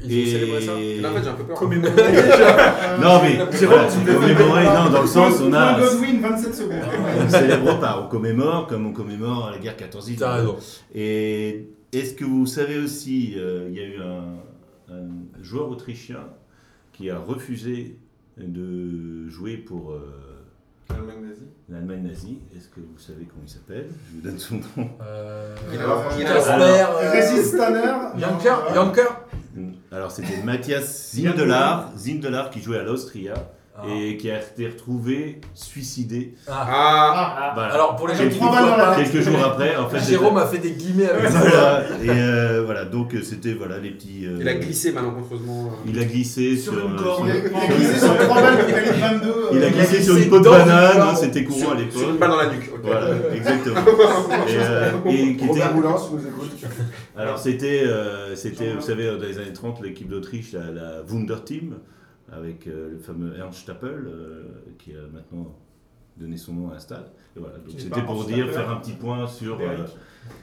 Ils ont célébré ça. Là, en fait, j'ai un peu peur. Commémorer. Non mais voilà, commémoré, non dans le sens on a Godwin, 27 secondes. on ne célèbre pas, on commémore comme on commémore la guerre 14 T'as raison. Et est-ce que vous savez aussi, euh, il y a eu un, un joueur autrichien qui a refusé de jouer pour euh, L'Allemagne nazie. l'Allemagne nazie. Est-ce que vous savez comment il s'appelle Je vous donne son nom. Euh, euh, Régis Tanner. Janker, Janker. Alors c'était Matthias Zindelar, Zindelar qui jouait à l'Austria Ah. et qui a été retrouvé suicidé. Ah. Ah, Ah, Voilà. Alors pour les gens qui trois pas. Quelques jours après, en fait, Jérôme a fait des guillemets avec ça. voilà, et euh, voilà, donc euh, c'était voilà les petits. euh, il a glissé malencontreusement. euh. Il a glissé Sur sur, une euh, corde. Il a, sur- il a glissé sur 3 balles qui valait 22. Il a glissé sur une peau de banane, hein, c'était courant à Sur, l'époque. sur une balle dans la nuque. ok. Voilà, exactement. et, euh, et qui était- alors c'était, euh, c'était, vous savez, dans les années 30, l'équipe d'Autriche, la, la Wunder Team, avec euh, le fameux Ernst Stappel, euh, qui a maintenant donné son nom à un stade. Et voilà, donc Qui est c'était pour dire, faire un petit point sur, euh,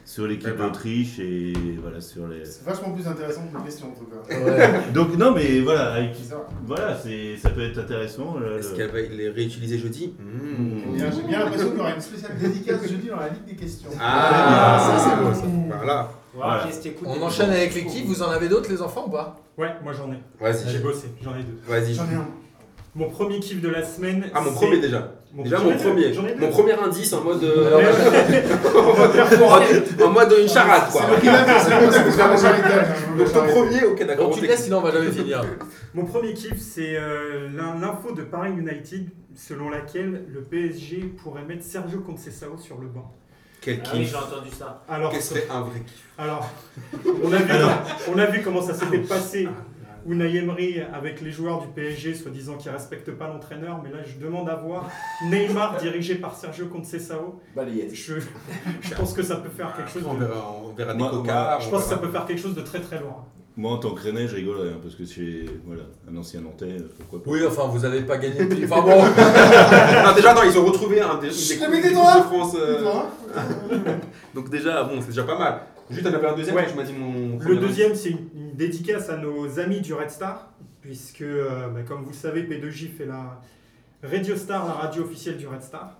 sur l'équipe d'Autriche et voilà, sur les... C'est vachement plus intéressant que mes questions en tout cas. Ouais. Donc non, mais voilà, avec- voilà c'est, ça peut être intéressant. le- Est-ce le- qu'elle va les réutiliser jeudi? Mmh. J'ai bien- J'ai bien l'impression qu'il y aura une spéciale dédicace jeudi dans la Ligue des questions. Ah, ça c'est beau ça. Voilà. Voilà, On enchaîne avec les kiffs. Vous en avez d'autres les enfants ou pas? Ouais, moi j'en ai. Vas-y, J'ai bossé, j'en ai deux. vas-y. J'en ai un. Mon premier kiff de la semaine. Ah, mon premier déjà. Mon- Déjà mon premier. Mon premier indice en mode. euh, en mode une charade quoi. Donc ton premier, ok d'accord. Tu laisses, sinon on va jamais finir. Mon premier kiff, c'est euh, l'in- l'info de Paris United selon laquelle le PSG pourrait mettre Sergio Conceição sur le banc. Quel Ah oui, kiff. j'ai entendu ça. Alors, Qu'est-ce que c'est un vrai kiff alors, on a vu, Alors. on a vu comment ça s'était passé Unai Emery avec les joueurs du PSG, soi-disant qui respectent pas l'entraîneur, mais là je demande à voir Neymar dirigé par Sergio Conceição. Je, je pense que ça peut faire quelque chose. On De, verra, on verra des Moi- je on pense que ça peut faire quelque chose de très très loin. Moi, en tant que Rennais, je rigolerais, hein, parce que c'est voilà, un ancien Nantais, pourquoi pas. Oui, enfin, vous avez pas gagné depuis. Enfin bon. Non, déjà, non, ils ont retrouvé un des, des coupes mais de France. euh, donc déjà, bon, c'est déjà pas mal. Juste, avais un deuxième, Ouais. tu m'as dit mon. Le deuxième, c'est une, une dédicace à nos amis du Red Star, puisque, euh, bah, comme vous le savez, P2J fait la Radio Star, la radio officielle du Red Star.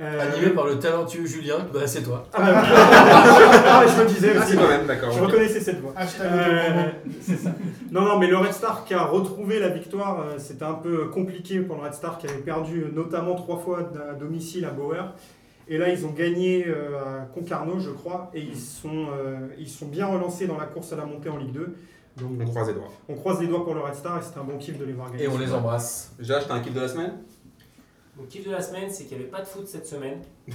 Euh, Animé par le talentueux Julien, bah c'est toi. Ah, bah, ah, je me disais Ah, aussi. quand même, d'accord. Je ok. reconnaissais cette voix. Euh, autopromo. c'est ça. Non, non, mais le Red Star qui a retrouvé la victoire, c'était un peu compliqué pour le Red Star qui avait perdu notamment trois fois à domicile à Bauer. Et là, ils ont gagné euh, à Concarneau, je crois, et ils sont, euh, ils sont bien relancés dans la course à la montée en Ligue 2. Donc, On croise les doigts. on croise les doigts pour le Red Star et c'était un bon kiff de les voir gagner. Et on les embrasse. Déjà, j'étais un kiff de la semaine? Mon kiff de la semaine, c'est qu'il n'y avait pas de foot cette semaine.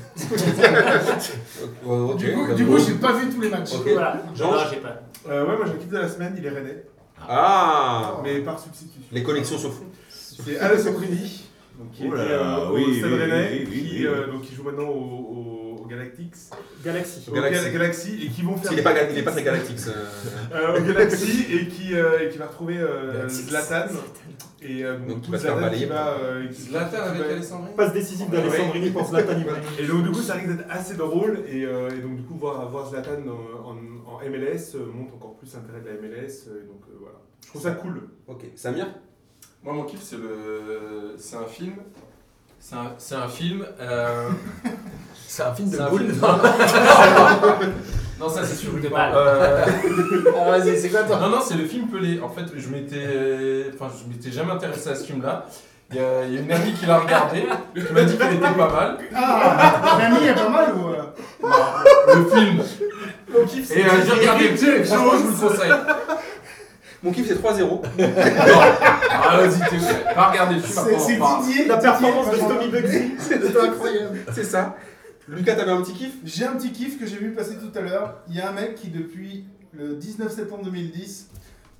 Du coup, d'accord. du coup, j'ai pas vu tous les matchs. Ok. Voilà. Non, j'ai pas. Euh, ouais, moi j'ai le kiff de la semaine, il est rennais. Ah Mais par substitution. Les connexions se font. C'est Alain Soprini, donc qui Oh était euh, au Stade oui, Rennais, oui, qui, oui. euh, donc, qui joue maintenant au, au, au Galactics. Galaxy. Au Galaxy. Gal- Galaxy, et qui vont faire. Il n'est pas, pas très galactique. ça. Euh, au Galaxy et qui, euh, et qui va retrouver euh, Galactics. Zlatan. Et euh, donc, Donc, tout il va se faire Zlatan balayer. qui va. euh, qui- Zlatan avec va- Alessandrini Passe décisive d'Alessandrini pour Zlatan. Et donc du coup ça risque d'être assez drôle et, euh, et donc du coup voir, voir Zlatan en, en- en MLS euh, montre encore plus l'intérêt de la MLS euh, donc euh, voilà. Je trouve ça cool. Ok, Samir? Moi, mon kiff, c'est le... c'est un film. C'est un, c'est un film. euh, C'est un film de c'est un boule. film- non, ça c'est sûr. De que- balle. Euh, Ah, vas-y, c'est quoi toi Non, non, c'est le film Pelé. En fait, je m'étais, enfin, je m'étais jamais intéressé à ce film-là. Il y, a, il y a une amie qui l'a regardé, qui m'a dit qu'il était pas mal. Ah, l'ami est pas mal ou euh Le film. Mon kiff Et euh, j'ai regardé. Franchement, je vous le conseille. Mon kiff, c'est 3-0. Non. Ah, vas-y, t'es Va regarder le film. C'est c'est. Didier. La performance de Tommy Bugsy. C'était incroyable. C'est ça. Lucas, t'avais un petit kiff? J'ai un petit kiff que j'ai vu passer tout à l'heure. Il y a un mec qui, depuis le 19 septembre 2010,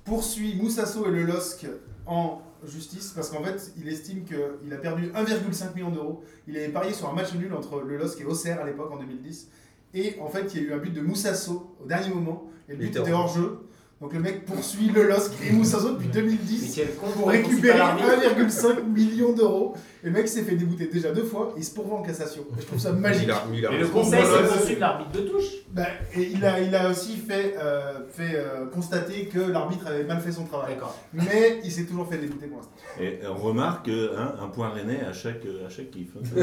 poursuit Moussasso et le LOSC en justice parce qu'en fait, il estime qu'il a perdu 1,5 million d'euros. Il avait parié sur un match nul entre le LOSC et Auxerre à l'époque en 2010. Et en fait, il y a eu un but de Moussasso au dernier moment. Et le but était était hors jeu. Donc le mec poursuit le LOSC et Moussasso depuis Mais 2010 quel con pour récupérer l'arbitre 1,5 million d'euros. Et le mec s'est fait débouter déjà deux fois et il se pourvoit en cassation. Et je trouve ça magique. Il a- il a Et le conseil, c'est poursuivre l'arbitre de touche. Bah, et il, a, il a aussi fait, euh, fait euh, constater que l'arbitre avait mal fait son travail. Mais il s'est toujours fait débouter pour l'instant. Et on remarque hein, un point rennais à chaque, à chaque kiff.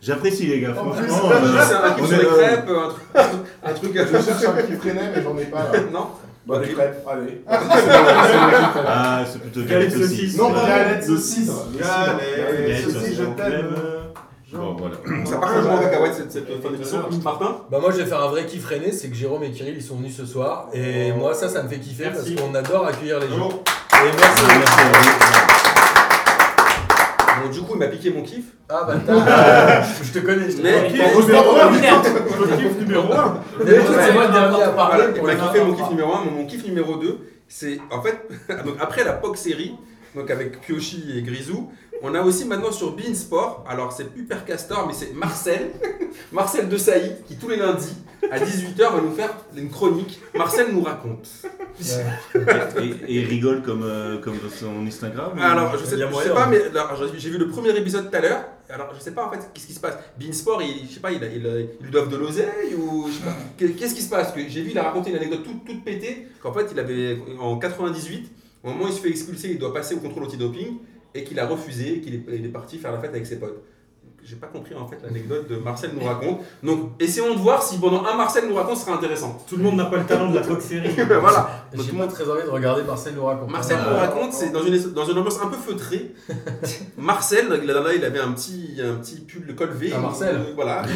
j'apprécie les gars, En plus, franchement. là, euh, C'est un on est, euh, crêpes, un truc. Un truc à Je cherche un kiff rennais mais j'en ai pas là. Non Bah Ok. des crêpes, allez. Ah, c'est plutôt Galette galette saucisse. Non, pas Galette saucisse. Galette saucisse, je t'aime. Bon, voilà. Ça part complètement en cacahuète cette, cette fin d'émission. Martin Bah moi je vais faire un vrai kiff rené, c'est que Jérôme et Kirill ils sont venus ce soir et moi ça ça me fait kiffer Merci. parce qu'on adore accueillir les gens. Et merci. Merci Bon, du coup, il m'a piqué mon kiff. Ah bah t'as- je te connais, je te Mais- connais. Bon, Kiff numéro un. Ordinaire. Ton kiff numéro 1. Mais écoute, c'est moi le dernier à Voilà, il pour m'a les kiffé mon kiff numéro 1, mon kiff numéro 2, c'est en fait, donc après la POC série, donc avec Piochi et Grisou, on a aussi maintenant sur Bein Sport, alors c'est plus Père Castor, mais c'est Marcel, Marcel de Sailly, qui tous les lundis à 18h va nous faire une chronique. Marcel nous raconte. Et, rigole comme, euh, comme dans son Instagram ou- Alors, je sais, je sais pas, hein. mais alors, j'ai j'ai vu le premier épisode tout à l'heure. Alors, je sais pas en fait qu'est-ce qui se passe? Beansport, il, je sais pas, il, a- il, a- ils lui doivent de l'oseille ou je sais pas. Qu'est- Qu'est-ce qui se passe? Que J'ai vu, il a raconté une anecdote toute, toute pétée qu'en fait, il avait en 98, au moment où il se fait expulser, il doit passer au contrôle antidoping et qu'il a refusé et qu'il est, parti faire la fête avec ses potes. J'ai pas compris en fait l'anecdote de Marcel nous raconte. Donc, essayons de voir si pendant un Marcel nous raconte ce sera intéressant. Tout le monde n'a pas le talent de la Fox série. voilà. Donc, J'ai pas très envie de regarder Marcel nous raconte. Marcel nous raconte, c'est dans une, dans une ambiance un peu feutrée. Marcel, là, là, il avait un petit, un petit pull de col V. Ah, Marcel. Euh, Voilà.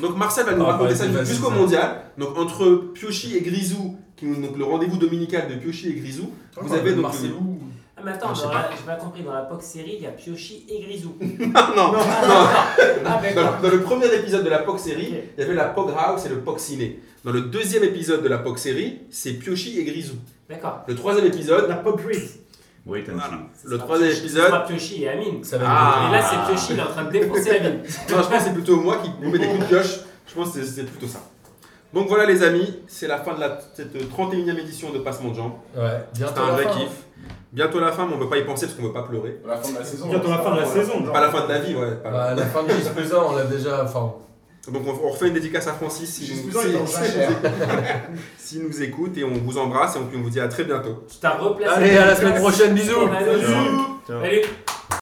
Donc Marcel va nous Ah, raconter ça jusqu'au mondial. Donc entre Piochi et Grisou, qui donc le rendez-vous dominical de Piochi et Grisou, vous avez donc Marcelou. Ah, mais attends, Ah, je j'ai pas compris, dans la POC série, il y a Piochi et Grisou. Ah non, non. Ah, d'accord. Dans, dans le premier épisode de la POC série, il y avait la POC House et le POC Ciné. Dans le deuxième épisode de la POC série, c'est Piochi et Grisou. D'accord. Le troisième épisode, La pop grid. Wait and Voilà. le troisième épisode, sera Piochi et Amine. Ça va Ah. Et là, c'est Piochi, il est en train de défoncer Amine. Non, je pense que c'est plutôt moi qui vous mets des coups de pioche. Je pense que c'est- c'est plutôt ça. Donc voilà les amis, c'est la fin de la, cette 31e édition de Passement de Jambes. Ouais, C'était un vrai hein. kiff. Bientôt la fin, mais on ne peut pas y penser parce qu'on ne veut pas pleurer. La fin de la saison. Bientôt la fin de la saison. Pas la fin de la vie, ouais. Bah, la fin plus 1, on l'a déjà. Enfin, Donc on, refait une dédicace à Francis si nous, si- si- nous écoute et on vous embrasse et on, puis on vous dit à très bientôt. Tu t'as replacé. Allez, à la semaine prochaine, bisous. Allez, Ciao. Ciao. Salut.